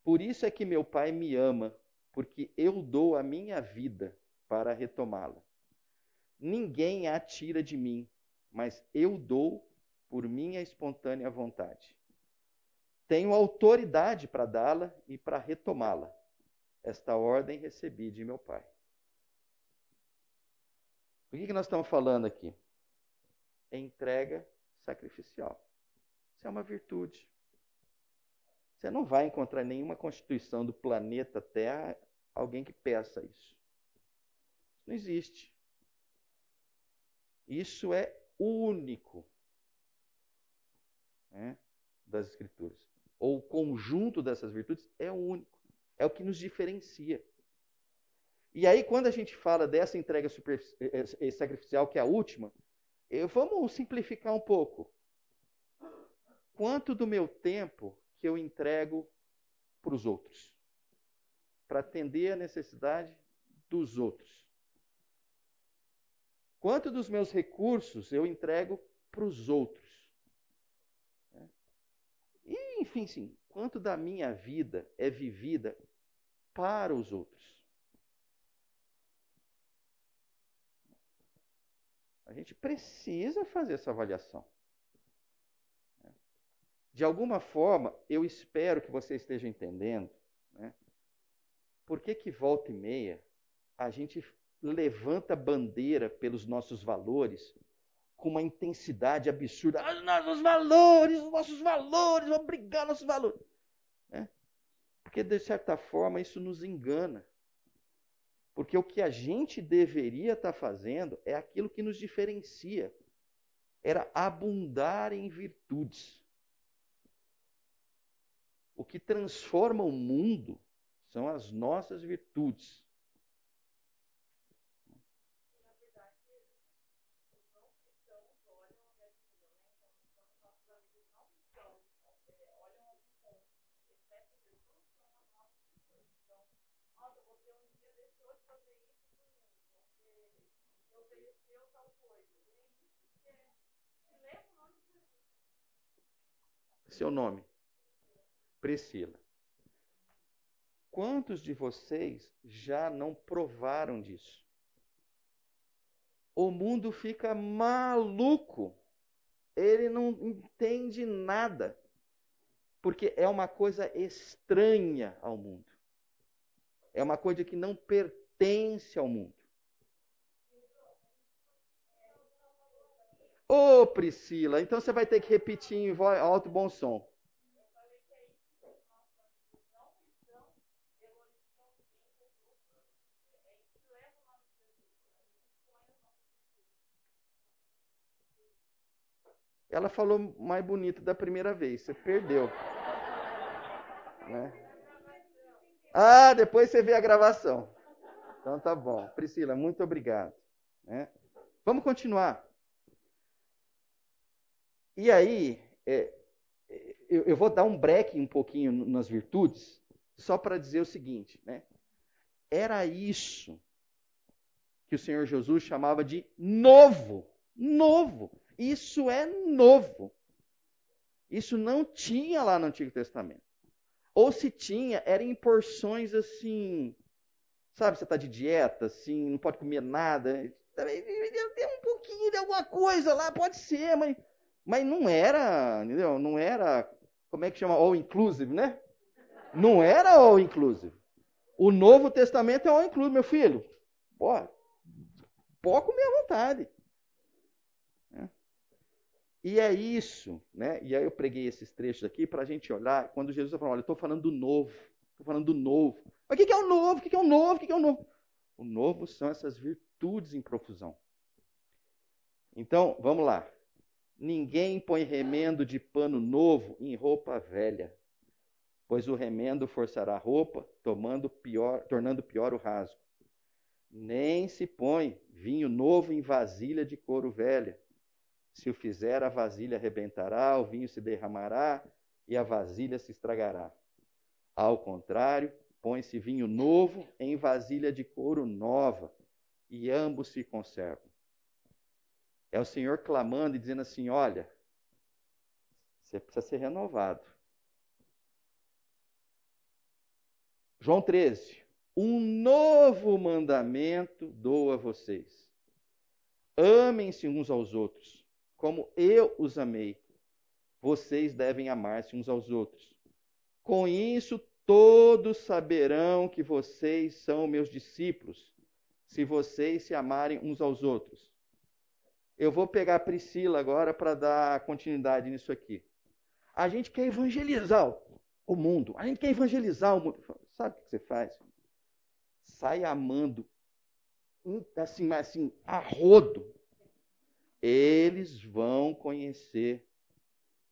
Por isso é que meu Pai me ama, porque eu dou a minha vida para retomá-la. Ninguém a tira de mim, mas eu dou por minha espontânea vontade. Tenho autoridade para dá-la e para retomá-la. Esta ordem recebi de meu Pai. O que, que nós estamos falando aqui? é entrega sacrificial. Isso é uma virtude. Você não vai encontrar nenhuma constituição do planeta Terra alguém que peça isso. Não existe. Isso é único né, das Escrituras. Ou o conjunto dessas virtudes é único. É o que nos diferencia. E aí, quando a gente fala dessa entrega super, eh, eh, sacrificial, que é a última, eu, vamos simplificar um pouco. Quanto do meu tempo que eu entrego para os outros? Para atender a necessidade dos outros? Quanto dos meus recursos eu entrego para os outros? E, enfim, sim, quanto da minha vida é vivida para os outros? A gente precisa fazer essa avaliação. De alguma forma, eu espero que você esteja entendendo né, por que, que volta e meia a gente levanta bandeira pelos nossos valores com uma intensidade absurda. Ah, nossos valores, os nossos valores, vamos brigar nossos valores. Né? Porque, de certa forma, isso nos engana. Porque o que a gente deveria estar tá fazendo é aquilo que nos diferencia. Era abundar em virtudes. O que transforma o mundo são as nossas virtudes. Seu nome? Priscila. Quantos de vocês já não provaram disso? O mundo fica maluco. Ele não entende nada. Porque é uma coisa estranha ao mundo. É uma coisa que não pertence ao mundo. Priscila, então você vai ter que repetir em voz alto bom som. Ela falou mais bonito da primeira vez, você perdeu. Né? Ah, depois você vê a gravação. Então tá bom. Priscila, muito obrigado. Né? Vamos continuar. E aí, é, eu, eu, vou dar um break um pouquinho nas virtudes, só para dizer o seguinte, né? Era isso que o Senhor Jesus chamava de novo. Novo. Isso é novo. Isso não tinha lá no Antigo Testamento. Ou se tinha, era em porções assim. Sabe, você está de dieta, assim, não pode comer nada. Tem um pouquinho de alguma coisa lá, pode ser, mas mas não era, entendeu? Não era, como é que chama? All inclusive, né? Não era all inclusive. O Novo Testamento é all inclusive, meu filho. Pode comer à vontade. É. E é isso, né? E aí eu preguei esses trechos aqui para a gente olhar, quando Jesus falou, olha, eu estou falando do novo, estou falando do novo. Mas o que é o novo? O que é o novo? O que é o novo? O novo são essas virtudes em profusão. Então, vamos lá. Ninguém põe remendo de pano novo em roupa velha, pois o remendo forçará a roupa, pior, tornando pior o rasgo. Nem se põe vinho novo em vasilha de couro velha. Se o fizer, a vasilha arrebentará, o vinho se derramará e a vasilha se estragará. Ao contrário, põe-se vinho novo em vasilha de couro nova, e ambos se conservam. É o Senhor clamando e dizendo assim: olha, você precisa ser renovado. João 13. Um novo mandamento dou a vocês. Amem-se uns aos outros, como eu os amei. Vocês devem amar-se uns aos outros. Com isso, todos saberão que vocês são meus discípulos, se vocês se amarem uns aos outros. Eu vou pegar a Priscila agora para dar continuidade nisso aqui. A gente quer evangelizar o mundo. A gente quer evangelizar o mundo. Sabe o que você faz? Sai amando, assim, assim, a rodo. Eles vão conhecer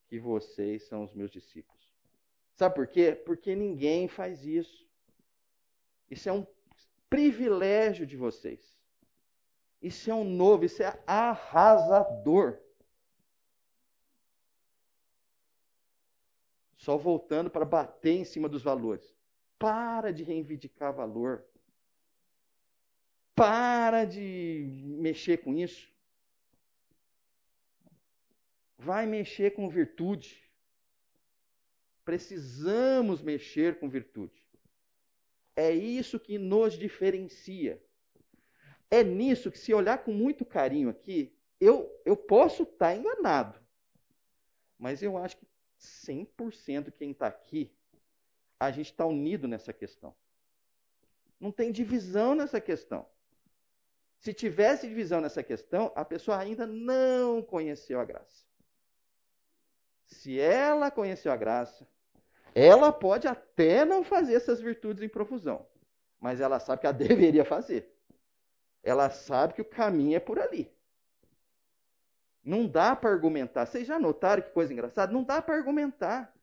que vocês são os meus discípulos. Sabe por quê? Porque ninguém faz isso. Isso é um privilégio de vocês. Isso é um novo, isso é arrasador. Só voltando para bater em cima dos valores. Para de reivindicar valor. Para de mexer com isso. Vai mexer com virtude. Precisamos mexer com virtude. É isso que nos diferencia. É nisso que, se olhar com muito carinho aqui, eu, eu posso estar tá enganado. Mas eu acho que 100% quem está aqui, a gente está unido nessa questão. Não tem divisão nessa questão. Se tivesse divisão nessa questão, a pessoa ainda não conheceu a graça. Se ela conheceu a graça, ela pode até não fazer essas virtudes em profusão, mas ela sabe que ela deveria fazer ela sabe que o caminho é por ali. Não dá para argumentar. Vocês já notaram que coisa engraçada? Não dá para argumentar.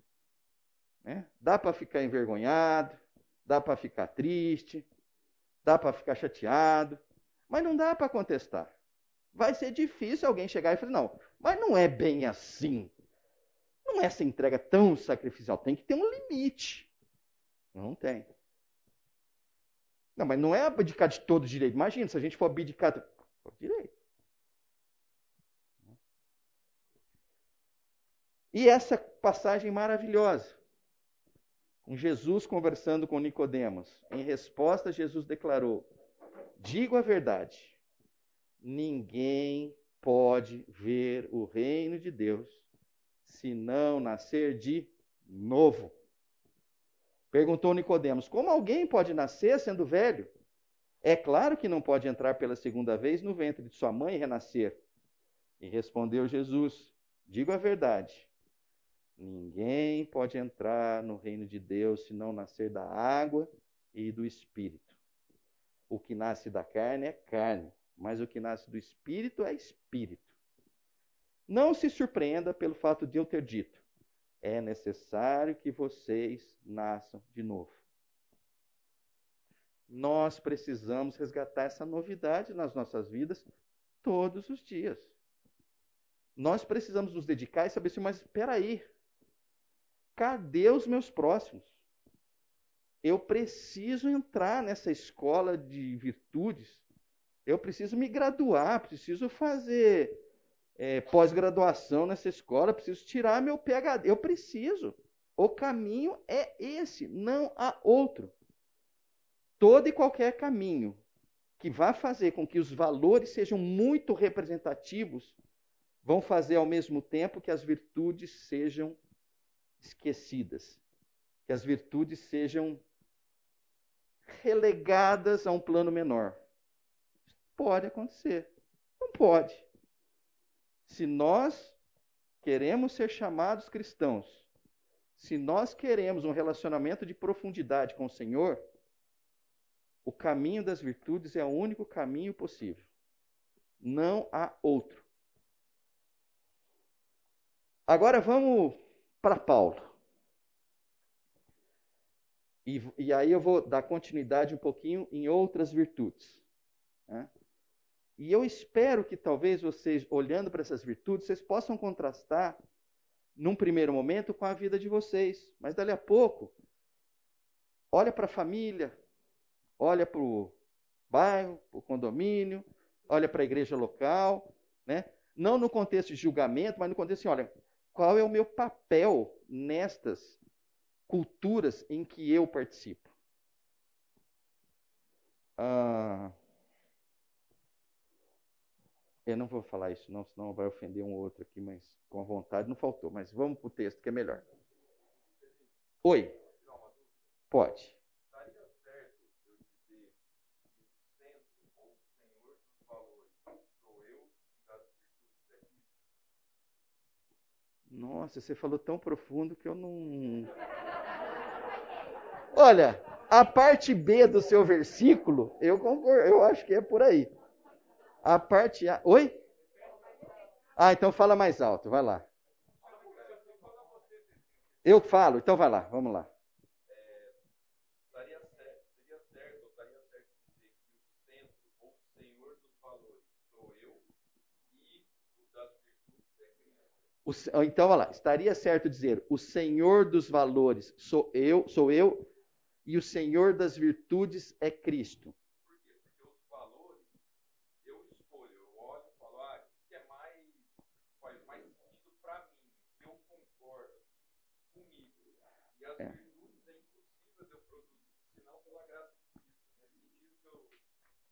Né? Dá para ficar envergonhado, dá para ficar triste, dá para ficar chateado, mas não dá para contestar. Vai ser difícil alguém chegar e falar: não, mas não é bem assim. Não é essa entrega tão sacrificial. Tem que ter um limite. Não tem. Não, mas não é abdicar de todo direito. Imagina, se a gente for abdicar de todo direito. E essa passagem maravilhosa, com Jesus conversando com Nicodemos. Em resposta, Jesus declarou: Digo a verdade. Ninguém pode ver o reino de Deus se não nascer de novo. Perguntou Nicodemos: Como alguém pode nascer sendo velho? É claro que não pode entrar pela segunda vez no ventre de sua mãe e renascer. E respondeu Jesus: Digo a verdade. Ninguém pode entrar no reino de Deus se não nascer da água e do espírito. O que nasce da carne é carne, mas o que nasce do espírito é espírito. Não se surpreenda pelo fato de eu ter dito: é necessário que vocês nasçam de novo. Nós precisamos resgatar essa novidade nas nossas vidas todos os dias. Nós precisamos nos dedicar e saber assim, mas espera aí, cadê os meus próximos? Eu preciso entrar nessa escola de virtudes. Eu preciso me graduar, preciso fazer é, pós-graduação nessa escola, preciso tirar meu PhD. Eu preciso. O caminho é esse, não há outro. Todo e qualquer caminho que vá fazer com que os valores sejam muito representativos vão fazer ao mesmo tempo que as virtudes sejam esquecidas, que as virtudes sejam relegadas a um plano menor. Pode acontecer. Não pode. Se nós queremos ser chamados cristãos, se nós queremos um relacionamento de profundidade com o Senhor, o caminho das virtudes é o único caminho possível. Não há outro. Agora vamos para Paulo. E, e, aí eu vou dar continuidade um pouquinho em outras virtudes. Né? E eu espero que talvez vocês, olhando para essas virtudes, vocês possam contrastar, num primeiro momento, com a vida de vocês. Mas dali a pouco, olha para a família, olha para o bairro, para o condomínio, olha para a igreja local, né? não no contexto de julgamento, mas no contexto assim, olha, qual é o meu papel nestas culturas em que eu participo? Ah, eu não vou falar isso, não, senão vai ofender um outro aqui, mas com a vontade não faltou. Mas vamos para o texto que é melhor. Oi. Pode. Nossa, você falou tão profundo que eu não. Olha, a parte B do seu versículo, eu concordo, eu acho que é por aí. A parte A. Oi? Ah, então fala mais alto, vai lá. Eu falo, então vai lá, vamos lá. Então, olha lá, estaria certo dizer: o Senhor dos valores sou eu, sou eu, e o Senhor das virtudes é Cristo.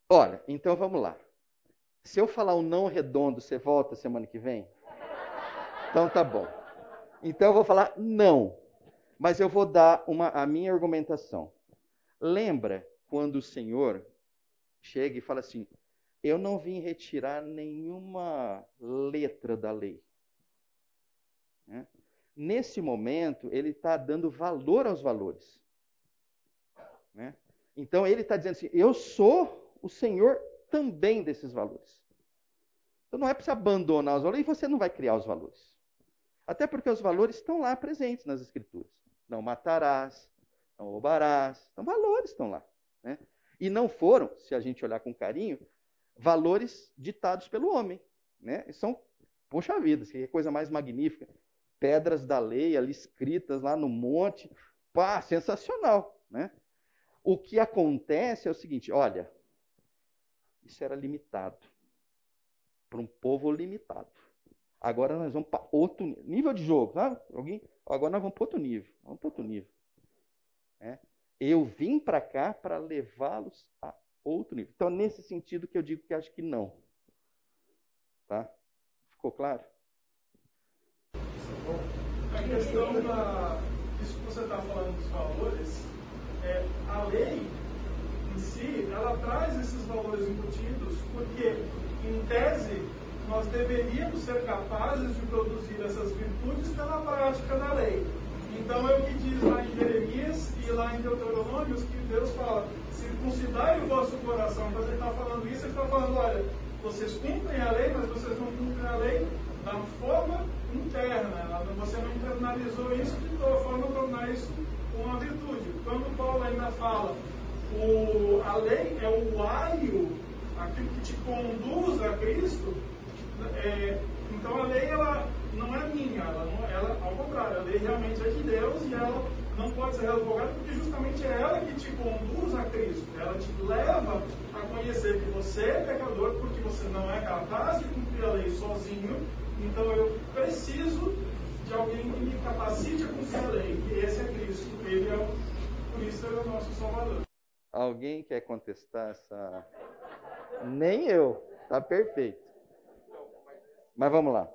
Olha, então vamos lá. Se eu falar um não redondo, você volta semana que vem? Então tá bom. Então eu vou falar não, mas eu vou dar uma, a minha argumentação. Lembra quando o Senhor chega e fala assim: Eu não vim retirar nenhuma letra da lei. Né? Nesse momento, ele está dando valor aos valores. Né? Então ele está dizendo assim: Eu sou o Senhor também desses valores. Então não é para você abandonar os valores e você não vai criar os valores. Até porque os valores estão lá presentes nas Escrituras. não matarás, não roubarás. Então, valores estão lá. Né? E não foram, se a gente olhar com carinho, valores ditados pelo homem. Né? São, poxa vida, que coisa mais magnífica. Pedras da lei ali escritas lá no monte. Pá, sensacional. Né? O que acontece é o seguinte: olha, isso era limitado para um povo limitado. Agora nós vamos para outro nível de jogo. Sabe? Alguém? Agora nós vamos para outro nível. Vamos para outro nível. É. Eu vim para cá para levá-los a outro nível. Então, nesse sentido que eu digo que acho que não. Tá? Ficou claro? A questão da. Isso que você está falando dos valores, é, a lei em si, ela traz esses valores embutidos, porque, em tese, nós deveríamos ser capazes de produzir essas virtudes pela prática da lei. Então é o que diz lá em Jeremias e lá em Deuteronômios que Deus fala, circuncidai o vosso coração. Quando ele está falando isso, ele está falando, olha, vocês cumprem a lei, mas vocês não cumprem a lei da forma interna. Você não internalizou isso de forma tornar isso uma virtude. Quando Paulo ainda fala, o, a lei é o aio, aquilo que te conduz a Cristo, é, então a lei ela não é minha, ela, não, ela ao contrário, a lei realmente é de Deus e ela não pode ser revogada porque justamente é ela que te conduz a Cristo, ela te leva a conhecer que você é pecador porque você não é capaz de cumprir a lei sozinho, então eu preciso de alguém que me capacite a cumprir a lei, e esse é Cristo, ele é o, por isso ele é o nosso Salvador. Alguém quer contestar essa? Nem eu, tá perfeito. Mas vamos lá.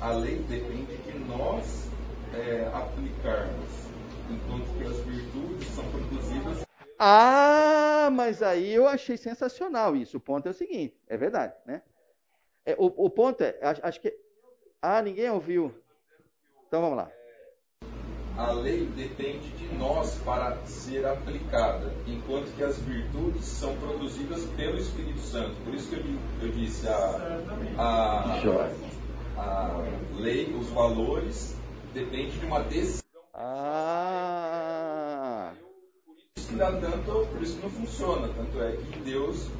A lei depende de nós é, aplicarmos, enquanto que as virtudes são produzidas. Ah, mas aí eu achei sensacional isso. O ponto é o seguinte, é verdade, né? É, o, o ponto é, acho, acho que. Ah, ninguém ouviu. Então vamos lá a lei depende de nós para ser aplicada, enquanto que as virtudes são produzidas pelo Espírito Santo. Por isso que eu, eu disse a, a, a lei, os valores, depende de uma decisão. Ah. Por isso que dá tanto, por isso que não funciona. Tanto é que Deus.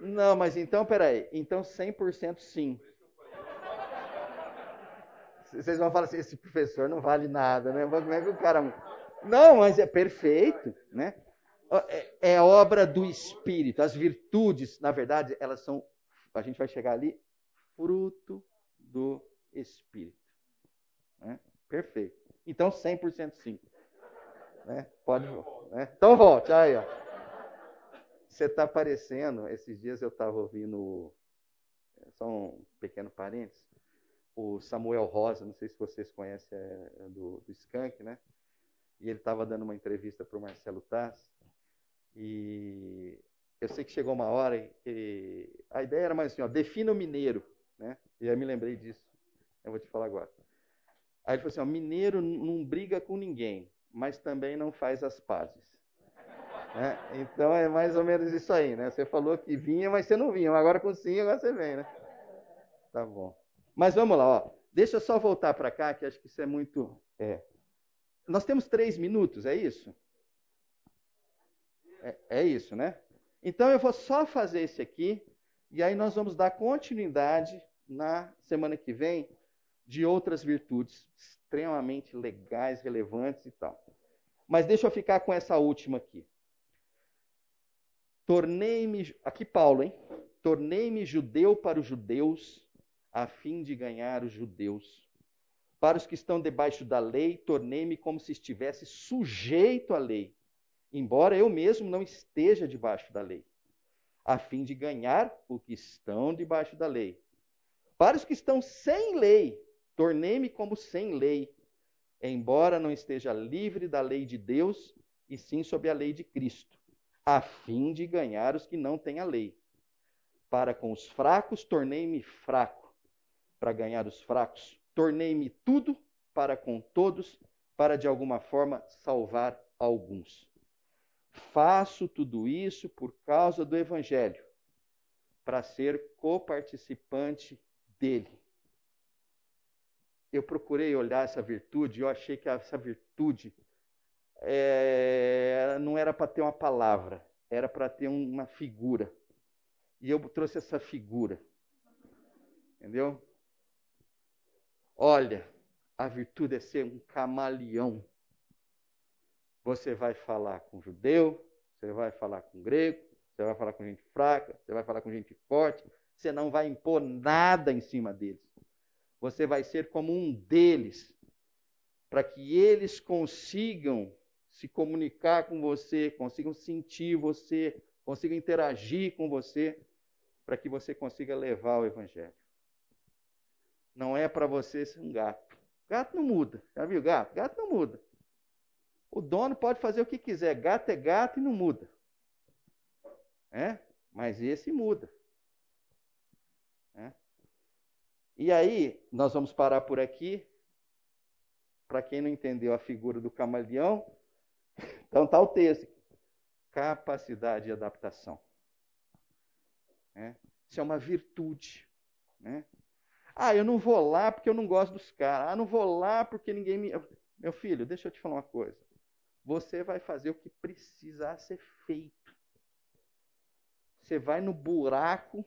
Não, mas então, peraí. Então 100% sim. Vocês vão falar assim, esse professor não vale nada, né? Como é que o cara. Não, mas é perfeito, né? É, é obra do Espírito. As virtudes, na verdade, elas são, a gente vai chegar ali, fruto do Espírito. Né? Perfeito. Então, 100% sim. Né? Pode. Né? Então, volte. Aí, ó. Você está aparecendo. Esses dias eu estava ouvindo. Só um pequeno parênteses o Samuel Rosa, não sei se vocês conhecem, é, é do, do Skank, né? E ele estava dando uma entrevista para o Marcelo Taz. E eu sei que chegou uma hora que a ideia era mais assim, ó, defina o mineiro, né? E aí me lembrei disso. Eu vou te falar agora. Aí ele falou assim, ó, mineiro não briga com ninguém, mas também não faz as pazes. Né? Então é mais ou menos isso aí, né? Você falou que vinha, mas você não vinha. Agora com sim, agora você vem, né? Tá bom. Mas vamos lá, ó. Deixa eu só voltar para cá, que acho que isso é muito. É. Nós temos três minutos, é isso? É, é isso, né? Então eu vou só fazer esse aqui, e aí nós vamos dar continuidade na semana que vem de outras virtudes extremamente legais, relevantes e tal. Mas deixa eu ficar com essa última aqui. Tornei-me, aqui Paulo, hein? Tornei-me judeu para os judeus a fim de ganhar os judeus. Para os que estão debaixo da lei, tornei-me como se estivesse sujeito à lei, embora eu mesmo não esteja debaixo da lei, a fim de ganhar os que estão debaixo da lei. Para os que estão sem lei, tornei-me como sem lei, embora não esteja livre da lei de Deus, e sim sob a lei de Cristo, a fim de ganhar os que não têm a lei. Para com os fracos, tornei-me fraco para ganhar os fracos. Tornei-me tudo para com todos, para de alguma forma salvar alguns. Faço tudo isso por causa do Evangelho, para ser coparticipante dele. eu procurei olhar essa virtude, eu achei que essa virtude é, não era para ter uma palavra, era para ter uma figura. E eu trouxe essa figura. Entendeu? Olha, a virtude é ser um camaleão. Você vai falar com judeu, você vai falar com grego, você vai falar com gente fraca, você vai falar com gente forte, você não vai impor nada em cima deles. Você vai ser como um deles, para que eles consigam se comunicar com você, consigam sentir você, consigam interagir com você, para que você consiga levar o Evangelho. Não é para você ser um gato. Gato não muda. Já viu gato? Gato não muda. O dono pode fazer o que quiser. Gato é gato e não muda. É? Mas esse muda. É? E aí, nós vamos parar por aqui. Para quem não entendeu a figura do camaleão, então está o texto. Capacidade de adaptação. É? Isso é uma virtude. Né? Ah, eu não vou lá porque eu não gosto dos caras. Ah, não vou lá porque ninguém me. Meu filho, deixa eu te falar uma coisa. Você vai fazer o que precisar ser feito. Você vai no buraco,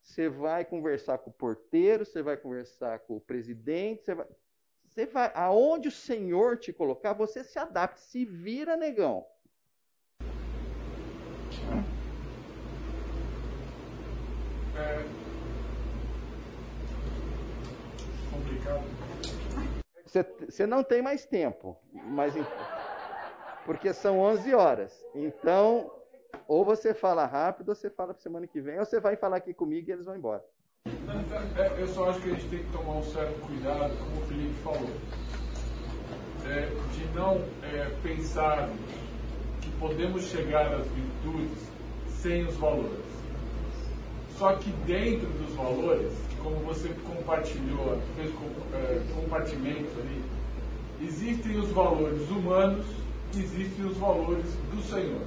você vai conversar com o porteiro, você vai conversar com o presidente, você vai. Você vai. Aonde o Senhor te colocar, você se adapta, se vira, negão. Você, você não tem mais tempo, mas porque são 11 horas. Então, ou você fala rápido, ou você fala para semana que vem, ou você vai falar aqui comigo e eles vão embora. É, eu só acho que a gente tem que tomar um certo cuidado, como o Felipe falou, é, de não é, pensar que podemos chegar às virtudes sem os valores. Só que dentro dos valores, como você compartilhou, fez é, compartimentos ali, existem os valores humanos, existem os valores do Senhor.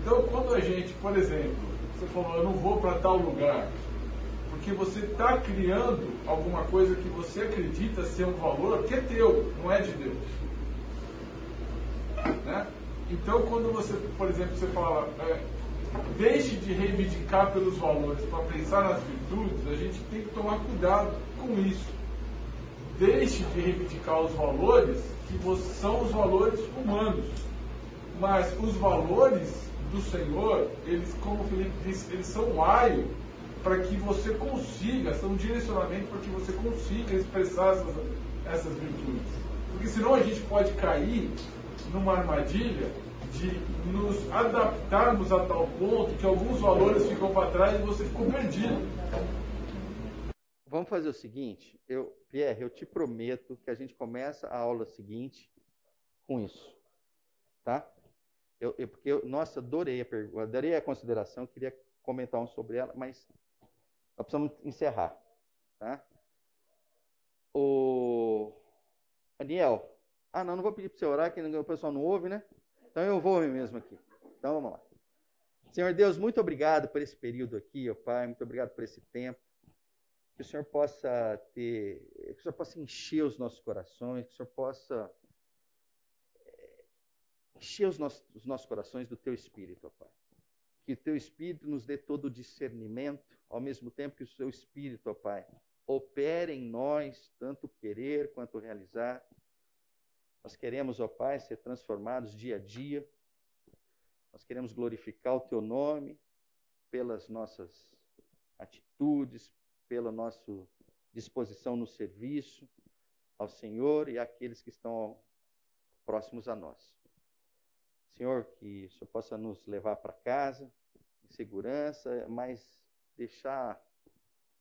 Então, quando a gente, por exemplo, você falou, eu não vou para tal lugar, porque você está criando alguma coisa que você acredita ser um valor que é teu, não é de Deus. Né? Então, quando você, por exemplo, você fala, é, deixe de reivindicar pelos valores para pensar nas virtudes, a gente tem que tomar cuidado com isso. Deixe de reivindicar os valores que são os valores humanos. Mas os valores do Senhor, eles, como o Felipe disse, eles são um aio para que você consiga, são um direcionamento para que você consiga expressar essas, essas virtudes. Porque senão a gente pode cair numa armadilha de nos adaptarmos a tal ponto que alguns valores ficam para trás e você ficou perdido. Vamos fazer o seguinte, eu, Pierre, eu te prometo que a gente começa a aula seguinte com isso, tá? Eu, eu porque eu, nossa, adorei a pergunta, adorei a consideração, queria comentar um sobre ela, mas nós precisamos encerrar, tá? O Daniel, ah, não, não vou pedir para você orar, que o pessoal não ouve, né? Então eu vou mesmo aqui. Então vamos lá. Senhor Deus, muito obrigado por esse período aqui, ó Pai, muito obrigado por esse tempo. Que o Senhor possa ter, que o Senhor possa encher os nossos corações, que o Senhor possa eh, encher os nossos, os nossos corações do Teu Espírito, ó Pai. Que o Teu Espírito nos dê todo o discernimento, ao mesmo tempo que o Seu Espírito, ó Pai, opere em nós, tanto querer quanto realizar, nós queremos, ó Pai, ser transformados dia a dia. Nós queremos glorificar o Teu nome pelas nossas atitudes, pela nossa disposição no serviço ao Senhor e àqueles que estão próximos a nós. Senhor, que o Senhor possa nos levar para casa em segurança, mas deixar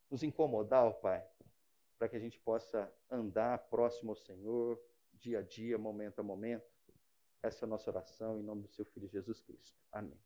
nos incomodar, ó Pai, para que a gente possa andar próximo ao Senhor, dia a dia, momento a momento. Essa é a nossa oração em nome do seu Filho Jesus Cristo. Amém.